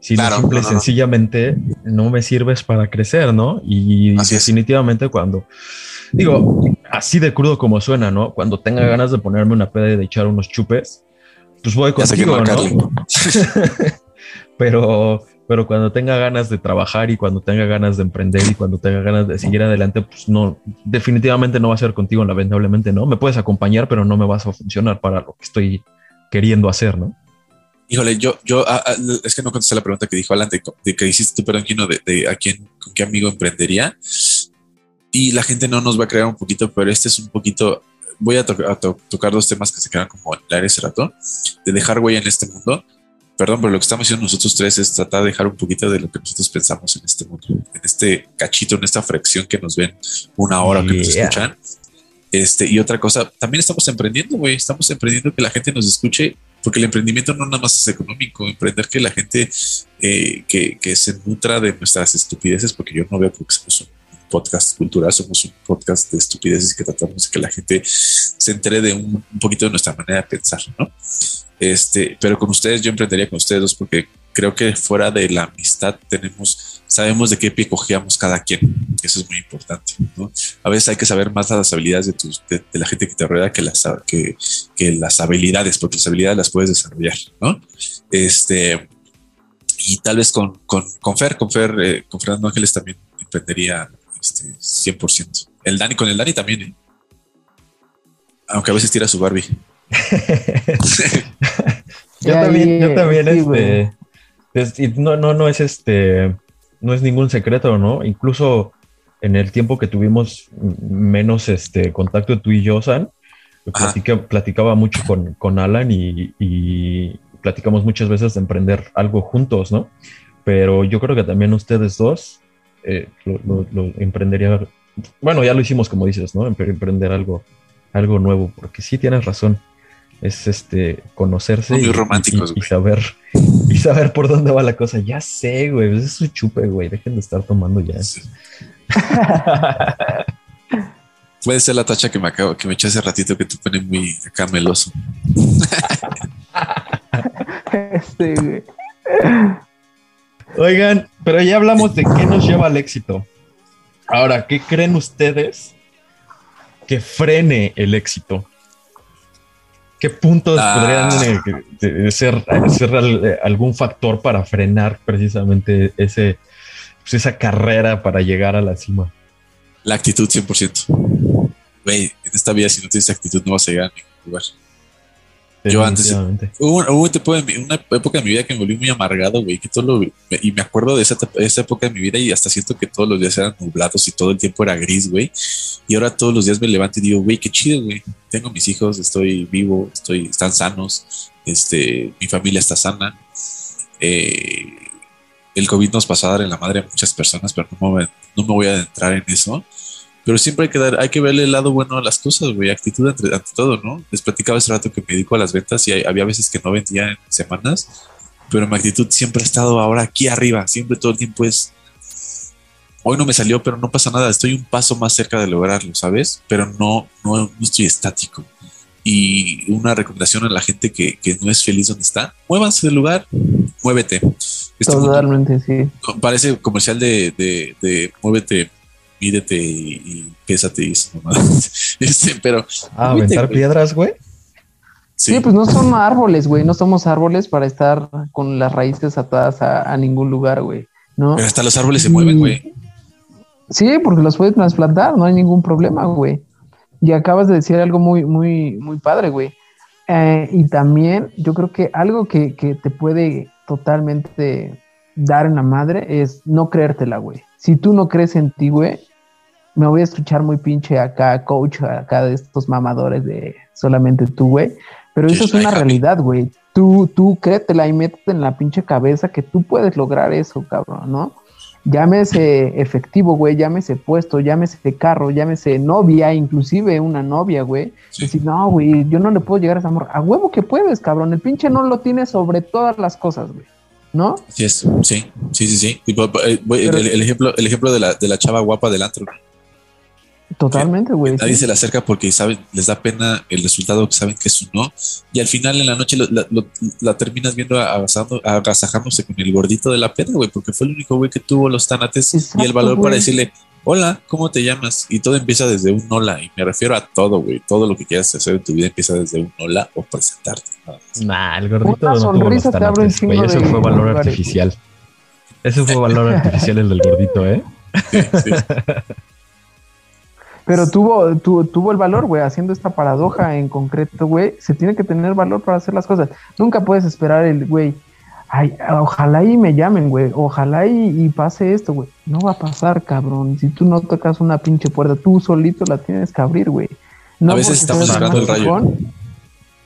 sino Claro, simple no, sencillamente no me sirves para crecer, ¿no? Y Así es. definitivamente cuando, digo, así de crudo como suena, ¿no? Cuando tenga ganas de ponerme una peda y de echar unos chupes, pues voy contigo. ¿no? *laughs* pero, pero cuando tenga ganas de trabajar y cuando tenga ganas de emprender y cuando tenga ganas de seguir adelante, pues no, definitivamente no va a ser contigo, lamentablemente, ¿no? Me puedes acompañar, pero no me vas a funcionar para lo que estoy queriendo hacer, ¿no? Híjole, yo, yo, ah, ah, es que no contesté la pregunta que dijo Alan, de, de que hiciste tú, perdón, Kino, de, de a quién, con qué amigo emprendería. Y la gente no nos va a creer un poquito, pero este es un poquito, voy a, to- a to- tocar dos temas que se quedan como en el aire ese rato, de dejar huella en este mundo. Perdón, pero lo que estamos haciendo nosotros tres es tratar de dejar un poquito de lo que nosotros pensamos en este mundo, en este cachito, en esta fracción que nos ven una hora o que nos Yeah. escuchan. Este, y otra cosa, también estamos emprendiendo, güey. Estamos emprendiendo que la gente nos escuche, porque el emprendimiento no nada más es económico. Emprender que la gente eh, que, que se nutra de nuestras estupideces, porque yo no veo porque somos un podcast cultural, somos un podcast de estupideces que tratamos de que la gente se entere de un, poquito de nuestra manera de pensar, ¿no? Este, pero con ustedes, yo emprendería con ustedes dos porque creo que fuera de la amistad tenemos, sabemos de qué pie cojeamos cada quien. Eso es muy importante, ¿no? A veces hay que saber más las habilidades de, tus, de, la gente que te rodea que las, que las habilidades, porque las habilidades las puedes desarrollar, ¿no? Este, y tal vez con, con, con Fer, con Fer, eh, con Fernando Ángeles también emprendería este, 100%. El Dani, con el Dani también, ¿eh? Aunque a veces tira su Barbie. Yo *laughs* también, yo ya, también, sí, este, es- y no, no, no es este, no es ningún secreto, ¿no? Incluso en el tiempo que tuvimos menos este contacto tú y yo, San, platica- platicaba mucho con, con Alan y, y platicamos muchas veces de emprender algo juntos, ¿no? Pero yo creo que también ustedes dos eh, lo, lo- lo emprendería bueno, ya lo hicimos como dices, ¿no? Empre- Emprender algo, algo nuevo, porque sí tienes razón. Es este conocerse Muy y, románticos, y- y güey. saber y saber por dónde va la cosa. Ya sé, güey, es su chupe, güey. Dejen de estar tomando ya. Sí. Puede ser la tacha que me acabo, que me eché hace ratito que te pone muy acá meloso. *laughs* Este, güey. Oigan, pero ya hablamos de qué nos lleva al éxito. Ahora, ¿qué creen ustedes que frene el éxito? ¿Qué puntos Ah. podrían eh, ser, eh, algún factor para frenar precisamente ese, pues, esa carrera para llegar a la cima? La actitud 100%. Güey, en esta vida si no tienes actitud no vas a llegar a ningún lugar. Yo antes-. Hubo, hubo una, época de mi, una época de mi vida que me volví muy amargado, güey, que todo lo, y me acuerdo de esa, esa época de mi vida y hasta siento que todos los días eran nublados y todo el tiempo era gris, güey. Y ahora todos los días me levanto y digo, güey, qué chido, güey. Tengo mis hijos, estoy vivo, estoy, están sanos, este, mi familia está sana. Eh, el COVID nos pasó a dar en la madre a muchas personas, pero no me, no me voy a adentrar en eso. Pero siempre hay que dar, hay que verle el lado bueno a las cosas, güey. Actitud ante, ante todo, ¿no? Les platicaba hace rato que me dedico a las ventas y hay- había veces que no vendía en semanas, pero mi actitud siempre ha estado ahora aquí arriba. Siempre todo el tiempo es. Hoy no me salió, pero no pasa nada. Estoy un paso más cerca de lograrlo, ¿sabes? Pero no, no, no estoy estático. Y una recomendación a la gente que, que no es feliz donde está: muévanse del lugar, muévete. Este mundo- Totalmente, sí. parece comercial de, de, de muévete, mídete y, y pésate y eso, mamá. *laughs* Este, pero Ah, aventar güey. piedras, güey. sí, Sí, pues no son árboles, güey. No somos árboles para estar con las raíces atadas a, a ningún lugar, güey. ¿No? pero hasta los árboles se mueven, güey. Sí, porque los puedes trasplantar, no hay ningún problema, güey. Y acabas de decir algo muy, muy, muy padre, güey. Eh, y también yo creo que algo que, que te puede totalmente dar en la madre es no creértela, güey. Si tú no crees en ti, güey, me voy a escuchar muy pinche acá, coach, acá de estos mamadores de solamente tú, güey. Pero eso es una realidad, güey. Tú, tú créetela y métete en la pinche cabeza que tú puedes lograr eso, cabrón, ¿no? Llámese efectivo, güey, llámese puesto, llámese carro, llámese novia, inclusive una novia, güey. Sí. Decir, no, güey, yo no le puedo llegar a ese amor. A huevo que puedes, cabrón. El pinche no lo tiene sobre todas las cosas, güey. ¿No? Así es. Sí, sí, sí, sí. Tipo, eh, el, el ejemplo, el ejemplo de la, de la chava guapa del antro. Totalmente, güey. Nadie sí. se le acerca porque saben, les da pena el resultado que saben que es un no. Y al final en la noche lo- la, lo- la terminas viendo abrazando- agasajándose con el gordito de la pena, güey, porque fue el único güey que tuvo los tanates y el valor para decirle, hola, ¿cómo te llamas? Y todo empieza desde un hola. Y me refiero a todo, güey. Todo lo que quieras hacer en tu vida empieza desde un hola o presentarte. Nah, el gordito Una no tuvo los sonrisa te abre un tanates, güey. fue valor artificial. Ese fue valor artificial el del gordito, ¿eh? Sí, sí. *laughs* Pero tuvo, tu- tuvo el valor, güey, haciendo esta paradoja en concreto, güey. Se tiene que tener valor para hacer las cosas. Nunca puedes esperar el, güey, ay, ojalá y me llamen, güey. Ojalá y, y pase esto, güey. No va a pasar, cabrón. Si tú no tocas una pinche puerta, tú solito la tienes que abrir, güey. No A veces estamos esperando el rayo.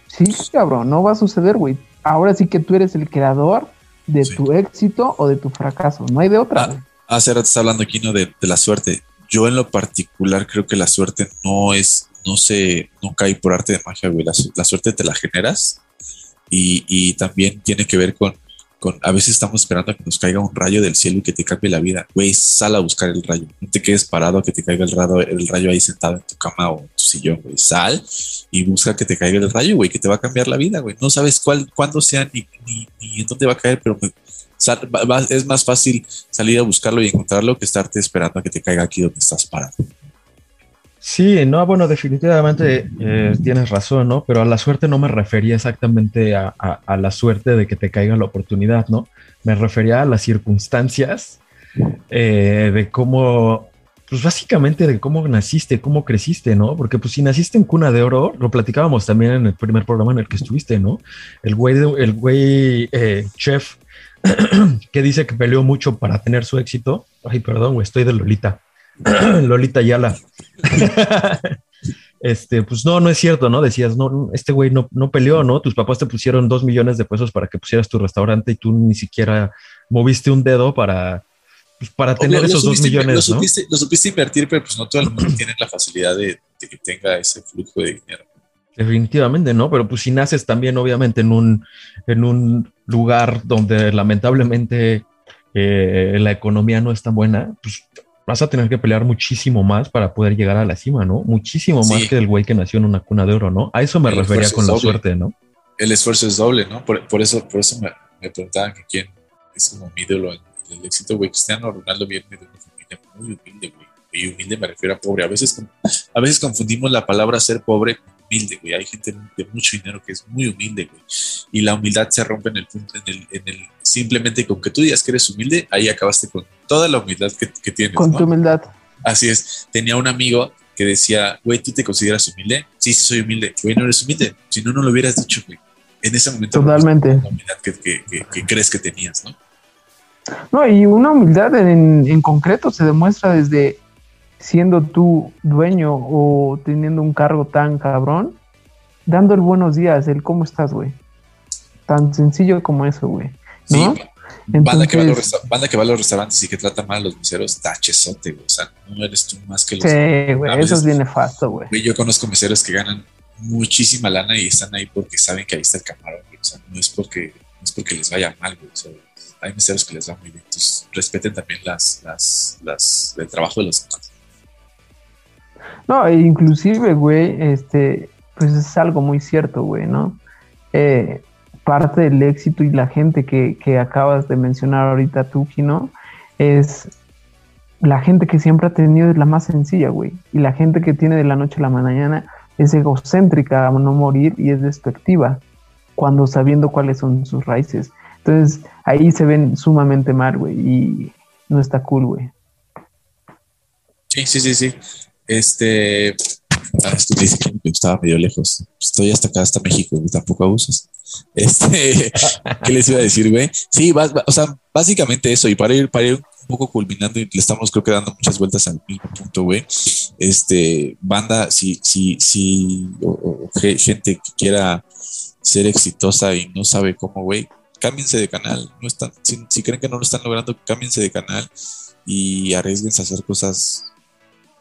Sí, cabrón, no va a suceder, güey. Ahora sí que tú eres el creador de Sí. tu éxito o de tu fracaso. No hay de otra, Ah. Hace rato está hablando aquí, ¿no? De, de la suerte. Yo en lo particular creo que la suerte no es, no se, no cae por arte de magia, güey. La, la suerte te la generas y, y también tiene que ver con, con, a veces estamos esperando a que nos caiga un rayo del cielo y que te cambie la vida. Güey, sal a buscar el rayo. No te quedes parado a que te caiga el rayo, el rayo ahí sentado en tu cama o en tu sillón, güey. Sal y busca que te caiga el rayo, güey, que te va a cambiar la vida, güey. No sabes cuál, cuándo sea ni, ni, ni en dónde va a caer, pero me- sal- va- es más fácil salir a buscarlo y encontrarlo que estarte esperando a que te caiga aquí donde estás parado. Sí, no, bueno, definitivamente eh, tienes razón, ¿no? Pero a la suerte no me refería exactamente a, la suerte de que te caiga la oportunidad, ¿no? Me refería a las circunstancias eh, de cómo, pues básicamente de cómo naciste, cómo creciste, ¿no? Porque pues si naciste en cuna de oro, lo platicábamos también en el primer programa en el que estuviste, ¿no? El güey, el güey eh, chef *clears throat* que dice que peleó mucho para tener su éxito. Ay, perdón, güey, estoy de Lolita. *clears throat* Lolita Yala. *laughs* este, pues no, no es cierto, ¿no? Decías, no, este güey no, no peleó, ¿no? Tus papás te pusieron dos millones de pesos para que pusieras tu restaurante y tú ni siquiera moviste un dedo para, pues, para tener Lo- lo esos dos millones, lo ¿no? supiste, lo supiste invertir, pero pues no todo el mundo *clears throat* tiene la facilidad de, de que tenga ese flujo de dinero. Definitivamente, ¿no? Pero pues si naces también, obviamente, en un, en un lugar donde lamentablemente eh, la economía no es tan buena, pues vas a tener que pelear muchísimo más para poder llegar a la cima, ¿no? Muchísimo más que el güey que nació en una cuna de oro, ¿no? A eso me El refería con la doble. suerte, ¿no? El esfuerzo es doble, ¿no? Por, por eso, por eso me, me preguntaban que quién es como mi ídolo en el éxito, güey. Cristiano Ronaldo viene de una familia muy humilde, güey. Y humilde me refiero a pobre. A veces, a veces confundimos la palabra ser pobre con humilde, güey. Hay gente de mucho dinero que es muy humilde, güey. Y la humildad se rompe en el punto, en el, en el simplemente con que tú digas que eres humilde, ahí acabaste con toda la humildad que, que tienes, Con ¿no? tu humildad. Así es. Tenía un amigo que decía, güey, ¿tú te consideras humilde? Sí, sí, soy humilde. Güey, no eres humilde. Si no, no lo hubieras dicho, güey. En ese momento. Totalmente. La humildad que, que- que- que crees que tenías, ¿no? No, y una humildad en, en concreto se demuestra desde siendo tú dueño o teniendo un cargo tan cabrón, dando el buenos días, el cómo estás, güey. Tan sencillo como eso, güey. Sí. ¿No? Banda, que va a los Entonces- banda que va a los restaurantes y que trata mal a los meseros, tachesote, güey. O sea, no eres tú más que los. Sí, güey, eso es bien nefasto, güey. Yo conozco meseros que ganan muchísima lana y están ahí porque saben que ahí está el camarón, güey. O sea, no es porque, no es porque les vaya mal, güey. O sea, hay meseros que les va muy bien. Entonces, respeten también las, las, las, el trabajo de los. No, e inclusive, güey, este, pues es algo muy cierto, güey, ¿no? Eh, parte del éxito y la gente que, que acabas de mencionar ahorita tú, ¿no? Es la gente que siempre ha tenido es la más sencilla, güey. Y la gente que tiene de la noche a la mañana es egocéntrica a no morir y es despectiva, cuando sabiendo cuáles son sus raíces. Entonces, ahí se ven sumamente mal, güey, y no está cool, güey. Sí, sí, sí, sí. Este. Ah, esto me dice que estaba medio lejos. Estoy hasta acá, hasta México, tampoco abusas. *laughs* Este, ¿qué les iba a decir, güey? Sí, o sea, básicamente eso. Y para ir, para ir un poco culminando, y le estamos, creo que dando muchas vueltas al mismo punto, güey. Este, banda, si, si, si, o, o- o ge- gente que quiera ser exitosa y no sabe cómo, güey, cámbiense de canal. No están, si, si creen que no lo están logrando, cámbiense de canal y arriesguense a hacer cosas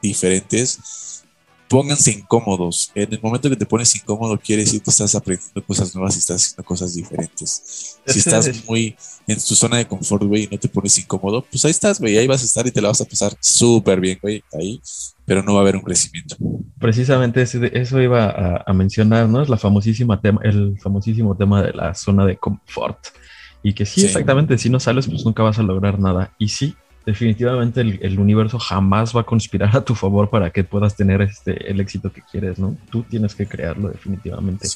diferentes, pónganse incómodos. En el momento que te pones incómodo, quiere decir que estás aprendiendo cosas nuevas y estás haciendo cosas diferentes. Si estás es- *laughs* muy en tu zona de confort, güey, y no te pones incómodo, pues ahí estás, güey, ahí vas a estar y te la vas a pasar súper bien, güey, ahí, pero no va a haber un crecimiento. Precisamente eso iba a, a mencionar, ¿no? Es la famosísima tema, el famosísimo tema de la zona de confort. Y que sí, Sí. exactamente, si no sales, pues nunca vas a lograr nada. Y sí, definitivamente el, el universo jamás va a conspirar a tu favor para que puedas tener este, el éxito que quieres, ¿no? Tú tienes que crearlo definitivamente.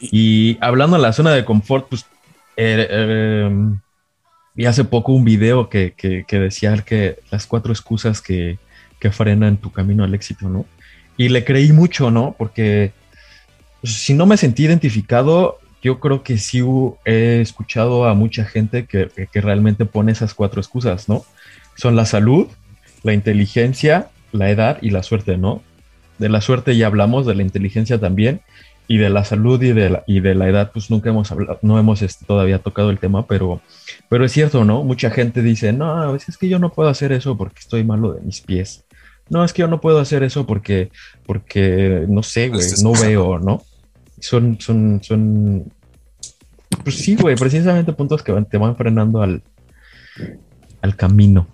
Y hablando de la zona de confort, pues eh, eh, vi hace poco un video que, que- que decía que las cuatro excusas que, que frenan tu camino al éxito, ¿no? Y le creí mucho, ¿no? Porque pues, si no me sentí identificado, yo creo que sí he escuchado a mucha gente que- que realmente pone esas cuatro excusas, ¿no? Son la salud, la inteligencia, la edad y la suerte, ¿no? De la suerte ya hablamos, de la inteligencia también, y de la salud y de la, y de la edad, pues nunca hemos hablado, no hemos este, todavía tocado el tema, pero, pero es cierto, ¿no? Mucha gente dice, no, a veces es que yo no puedo hacer eso porque estoy malo de mis pies. No, es que yo no puedo hacer eso porque, porque no sé, güey, no veo, ¿no? Son, son, son, pues sí, güey, precisamente puntos que van- te van frenando al, al camino.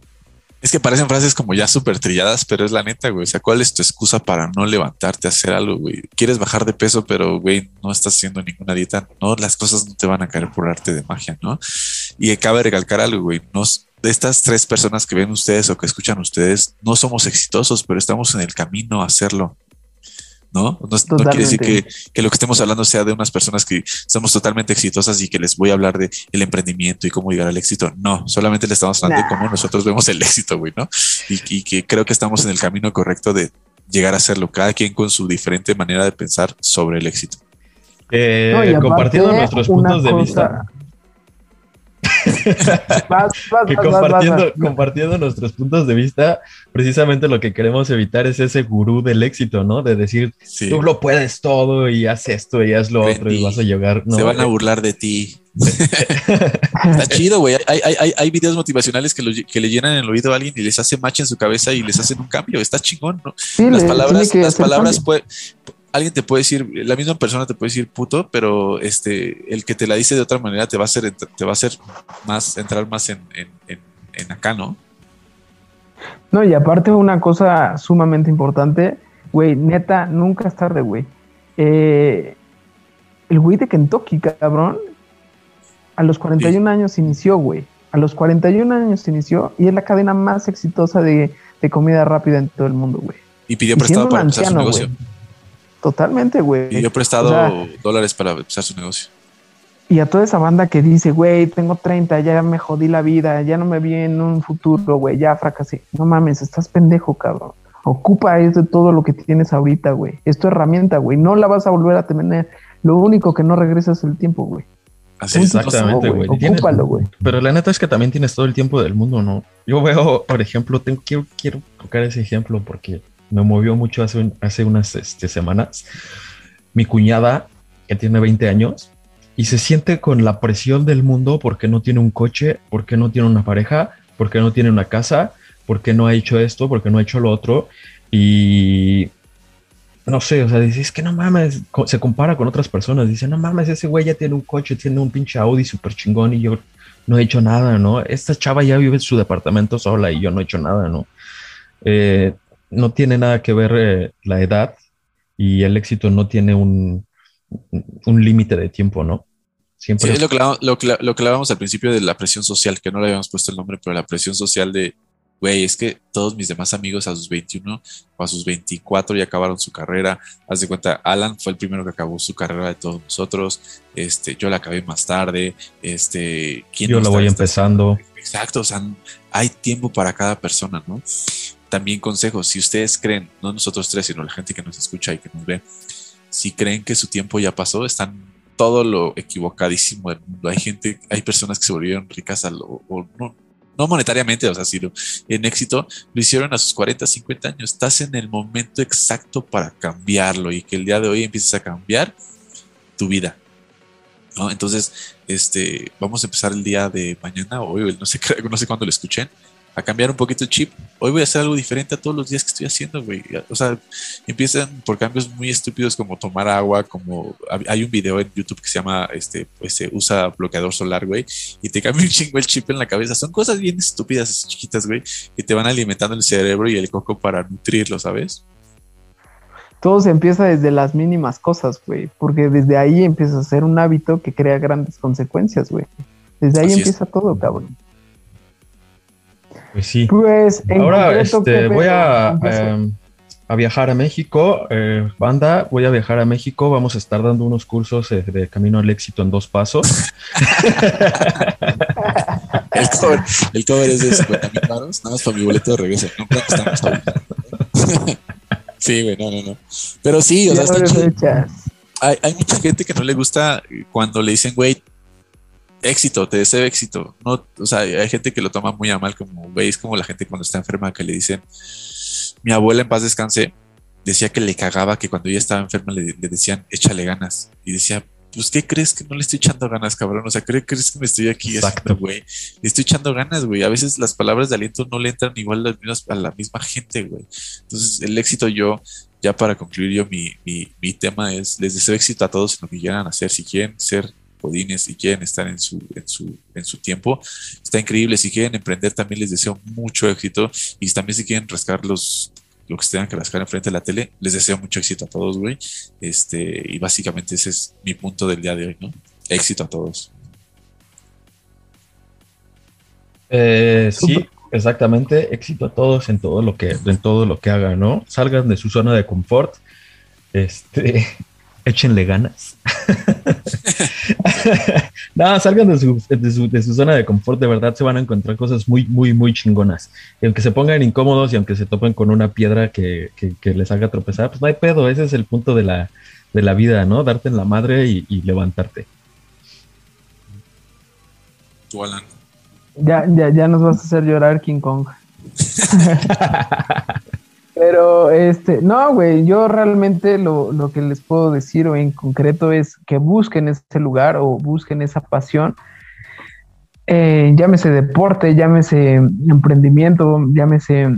Es que parecen frases como ya súper trilladas, pero es la neta, güey. O sea, ¿cuál es tu excusa para no levantarte a hacer algo, güey? Quieres bajar de peso, pero, güey, no estás haciendo ninguna dieta. No, las cosas no te van a caer por arte de magia, ¿no? Y cabe recalcar algo, güey. Nos, de estas tres personas que ven ustedes o que escuchan ustedes, no somos exitosos, pero estamos en el camino a hacerlo. ¿No? No, no quiere decir que, que lo que estemos hablando sea de unas personas que somos totalmente exitosas y que les voy a hablar de el emprendimiento y cómo llegar al éxito. No, solamente le estamos hablando de cómo nosotros vemos el éxito, güey, ¿no? Y, y que creo que estamos en el camino correcto de llegar a hacerlo, cada quien con su diferente manera de pensar sobre el éxito. Eh, No, y aparte, compartiendo nuestros puntos de cosa- vista. *laughs* Vas, vas, que vas, compartiendo, vas. compartiendo nuestros puntos de vista, precisamente lo que queremos evitar es ese gurú del éxito, ¿no? De decir, Sí. tú lo puedes todo y haz esto y haz lo otro y vas a llegar. No, Se van a eh, burlar de ti. *laughs* Está chido, güey. Hay, hay, hay, hay videos motivacionales que, lo- que le llenan el oído a alguien y les hace match en su cabeza y les hacen un cambio. Está chingón, ¿no? Sí, las le- palabras, las palabras cambio. Alguien te puede decir, la misma persona te puede decir puto, pero este, el que te la dice de otra manera te va a hacer, te va a hacer más, entrar más en, en, en, en acá, ¿no? No, y aparte una cosa sumamente importante, güey, neta, nunca es tarde, güey. Eh, el güey de Kentucky, cabrón, a los 41 años inició, güey. A los 41 años inició y es la cadena más exitosa de, de comida rápida en todo el mundo, güey. Y pidió prestado para empezar su anciano, negocio. Totalmente, güey. Pidió prestado O sea, dólares para empezar su negocio. Y a toda esa banda que dice, güey, tengo 30, ya me jodí la vida, ya no me vi en un futuro, güey, ya fracasé. No mames, estás pendejo, cabrón. Ocupa eso todo lo que tienes ahorita, güey. Es tu herramienta, güey. No la vas a volver a tener. Lo único que no regresa es el tiempo, güey. Así es. Exactamente, güey. Ocúpalo, güey. Pero la neta es que también tienes todo el tiempo del mundo, ¿no? Yo veo, por ejemplo, tengo, quiero, quiero tocar ese ejemplo porque me movió mucho hace, hace unas este, semanas. Mi cuñada, que tiene 20 años, y se siente con la presión del mundo porque no tiene un coche, porque no tiene una pareja, porque no tiene una casa, porque no ha hecho esto, porque no ha hecho lo otro. Y no sé, o sea, dice, es que no mames, se compara con otras personas, dice, no mames, ese güey ya tiene un coche, tiene un pinche Audi súper chingón y yo no he hecho nada, ¿no? Esta chava ya vive en su departamento sola y yo no he hecho nada, ¿no? Eh, no tiene nada que ver eh, la edad y el éxito no tiene un, un límite de tiempo, ¿no? Siempre Sí, es lo que, lo, que, lo que hablábamos al principio de la presión social, que no le habíamos puesto el nombre, pero la presión social de, güey, es que todos mis demás amigos a sus 21 o a sus 24 ya acabaron su carrera. Haz de cuenta, Alan fue el primero que acabó su carrera de todos nosotros. Este, yo la acabé más tarde. Este, ¿quién yo no la voy empezando. Exacto, o sea, hay tiempo para cada persona, ¿no? También consejos, si ustedes creen, no nosotros tres, sino la gente que nos escucha y que nos ve, si creen que su tiempo ya pasó, están todo lo equivocadísimo del mundo. Hay gente, hay personas que se volvieron ricas a lo, o no, no monetariamente, o sea, sino en éxito, lo hicieron a sus 40, 50 años. Estás en el momento exacto para cambiarlo y que el día de hoy empieces a cambiar tu vida. ¿no? Entonces, este, vamos a empezar el día de mañana o hoy, no sé, *laughs* no sé cuándo lo escuchen, a cambiar un poquito el chip. Hoy voy a hacer algo diferente a todos los días que estoy haciendo, güey. O sea, empiezan por cambios muy estúpidos como tomar agua, como hay un video en YouTube que se llama, este, pues se usa bloqueador solar, güey, y te cambia un chingo el chip en la cabeza. Son cosas bien estúpidas, chiquitas, güey, que te van alimentando el cerebro y el coco para nutrirlo, ¿sabes? Todo se empieza desde las mínimas cosas, güey. Porque desde ahí empieza a ser un hábito que crea grandes consecuencias, güey. Desde ahí Así es. empieza todo, cabrón. Pues sí. Pues, en Ahora concreto, este, ¿qué voy a, em, a viajar a México. eh, banda, voy a viajar a México. Vamos a estar dando unos cursos eh, de camino al éxito en dos pasos. *laughs* El cover, el cover es de 50 mil baros, nada más para mi boleto de regreso. No creo que estamos ahorita. Sí, güey, no, no, no. Pero sí, o sea, está hay, hay mucha gente que no le gusta cuando le dicen, güey, éxito, te deseo éxito. No, o sea, hay gente que lo toma muy a mal, como, es como la gente cuando está enferma que le dicen, mi abuela en paz descanse, decía que le cagaba que cuando ella estaba enferma le, le decían, échale ganas. Y decía, pues, ¿qué crees que no le estoy echando ganas, cabrón? O sea, ¿qué crees que me estoy aquí Exacto. güey? Le estoy echando ganas, güey. A veces las palabras de aliento no le entran igual a, las mismas- a la misma gente, güey. Entonces, el éxito yo, ya para concluir yo, mi, mi, mi tema es, les deseo éxito a todos en lo que quieran hacer. Si quieren ser podines, si quieren estar en su, en su, en su tiempo, está increíble. Si quieren emprender, también les deseo mucho éxito. Y también si quieren rascar los lo que se tengan que rascar enfrente de la tele, les deseo mucho éxito a todos, güey. Este, y básicamente ese es mi punto del día de hoy, ¿no? Éxito a todos. Eh, sí, exactamente. Éxito a todos en todo lo que, en todo lo que hagan, ¿no? Salgan de su zona de confort. Este, échenle ganas. *laughs* no, salgan de su, de, su, de su zona de confort, de verdad se van a encontrar cosas muy, muy, muy chingonas. Y aunque se pongan incómodos y aunque se topen con una piedra que, que, que les haga tropezar, pues no hay pedo, ese es el punto de la, de la vida, ¿no? Darte en la madre y, y levantarte. tú, Alan. Ya, ya, ya nos vas a hacer llorar King Kong. *laughs* Pero, este, no, güey, yo realmente lo, lo, que les puedo decir o en concreto es que busquen ese lugar o busquen esa pasión. Eh, llámese deporte, llámese emprendimiento, llámese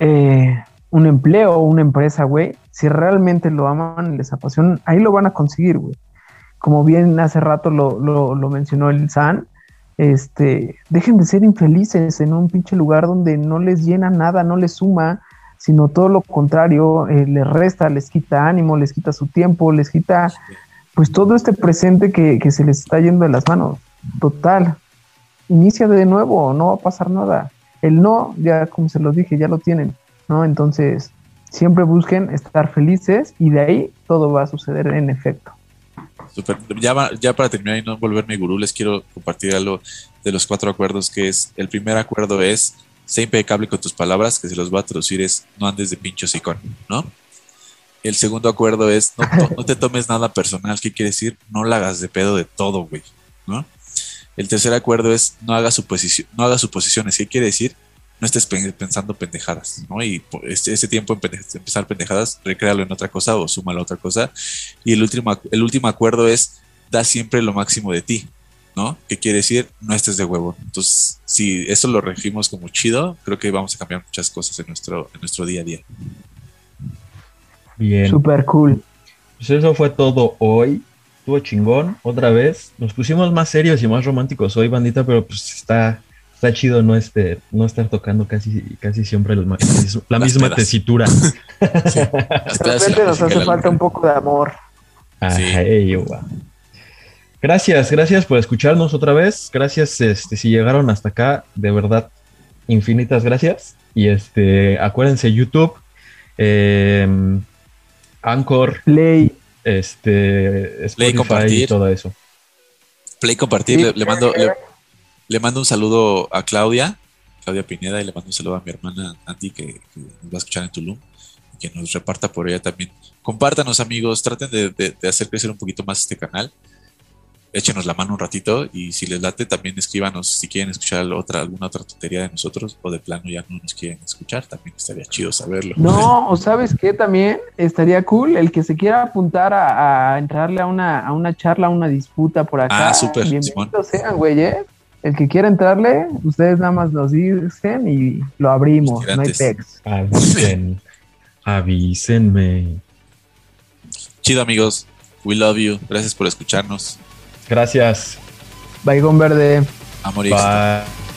eh, un empleo o una empresa, güey. Si realmente lo aman y les apasiona, ahí lo van a conseguir, güey. Como bien hace rato lo, lo, lo mencionó el San, este, dejen de ser infelices en un pinche lugar donde no les llena nada, no les suma, sino todo lo contrario, eh, les resta, les quita ánimo, les quita su tiempo, les quita pues todo este presente que, que se les está yendo de las manos. Total, inicia de nuevo, no va a pasar nada. El no, ya como se los dije, ya lo tienen, ¿no? Entonces, siempre busquen estar felices y de ahí todo va a suceder en efecto. Ya, ya para terminar y no volverme gurú, les quiero compartir algo de los cuatro acuerdos que es, el primer acuerdo es, sé impecable con tus palabras, que se los voy a traducir es, no andes de pincho sicón, ¿no? El segundo acuerdo es, no, te tomes nada personal, ¿qué quiere decir? No la hagas de pedo de todo, güey, ¿no? El tercer acuerdo es, no hagas, suposici- no hagas suposiciones, ¿qué quiere decir? No estés pe- pensando pendejadas, ¿no? Y este, este tiempo en empezar pendejadas, recréalo en otra cosa o súmalo a otra cosa. Y el último, el último acuerdo es, da siempre lo máximo de ti, ¿no? ¿Qué quiere decir? No estés de huevo. Entonces, si eso lo regimos como chido, creo que vamos a cambiar muchas cosas en nuestro, en nuestro día a día. Bien. Super cool. Pues eso fue todo hoy. Estuvo chingón, otra vez. Nos pusimos más serios y más románticos hoy, bandita, pero pues está, está chido no, este, no estar tocando casi, casi siempre el la Las misma pedas. tesitura. *laughs* De repente nos hace falta un poco de amor. Sí. Ay, guau. Gracias, gracias por escucharnos otra vez. Gracias, este, si llegaron hasta acá, de verdad, infinitas gracias. Y este, acuérdense, YouTube, em, Anchor, Play. este, Spotify y compartir. todo eso. Play compartir, le, le mando, le, le mando un saludo a Claudia, Claudia Pineda, y le mando un saludo a mi hermana Andy, que, que nos va a escuchar en Tulum, y que nos reparta por ella también. Compártanos, amigos, traten de, de- de hacer crecer un poquito más este canal. Échenos la mano un ratito y si les late, también escríbanos si quieren escuchar otra, alguna otra tontería de nosotros o de plano ya no nos quieren escuchar. También estaría chido saberlo. No, *laughs* o sabes qué también estaría cool el que se quiera apuntar a, a entrarle a una, a una charla, a una disputa por acá. Ah, súper, Bienvenidos Simón. sean, güey. ¿eh? El que quiera entrarle, ustedes nada más nos dicen y lo abrimos. No hay pex. Avisen, avísenme. Chido, amigos. We love you. Gracias por escucharnos. Gracias. Baigón verde. Amor y éxito. Bye.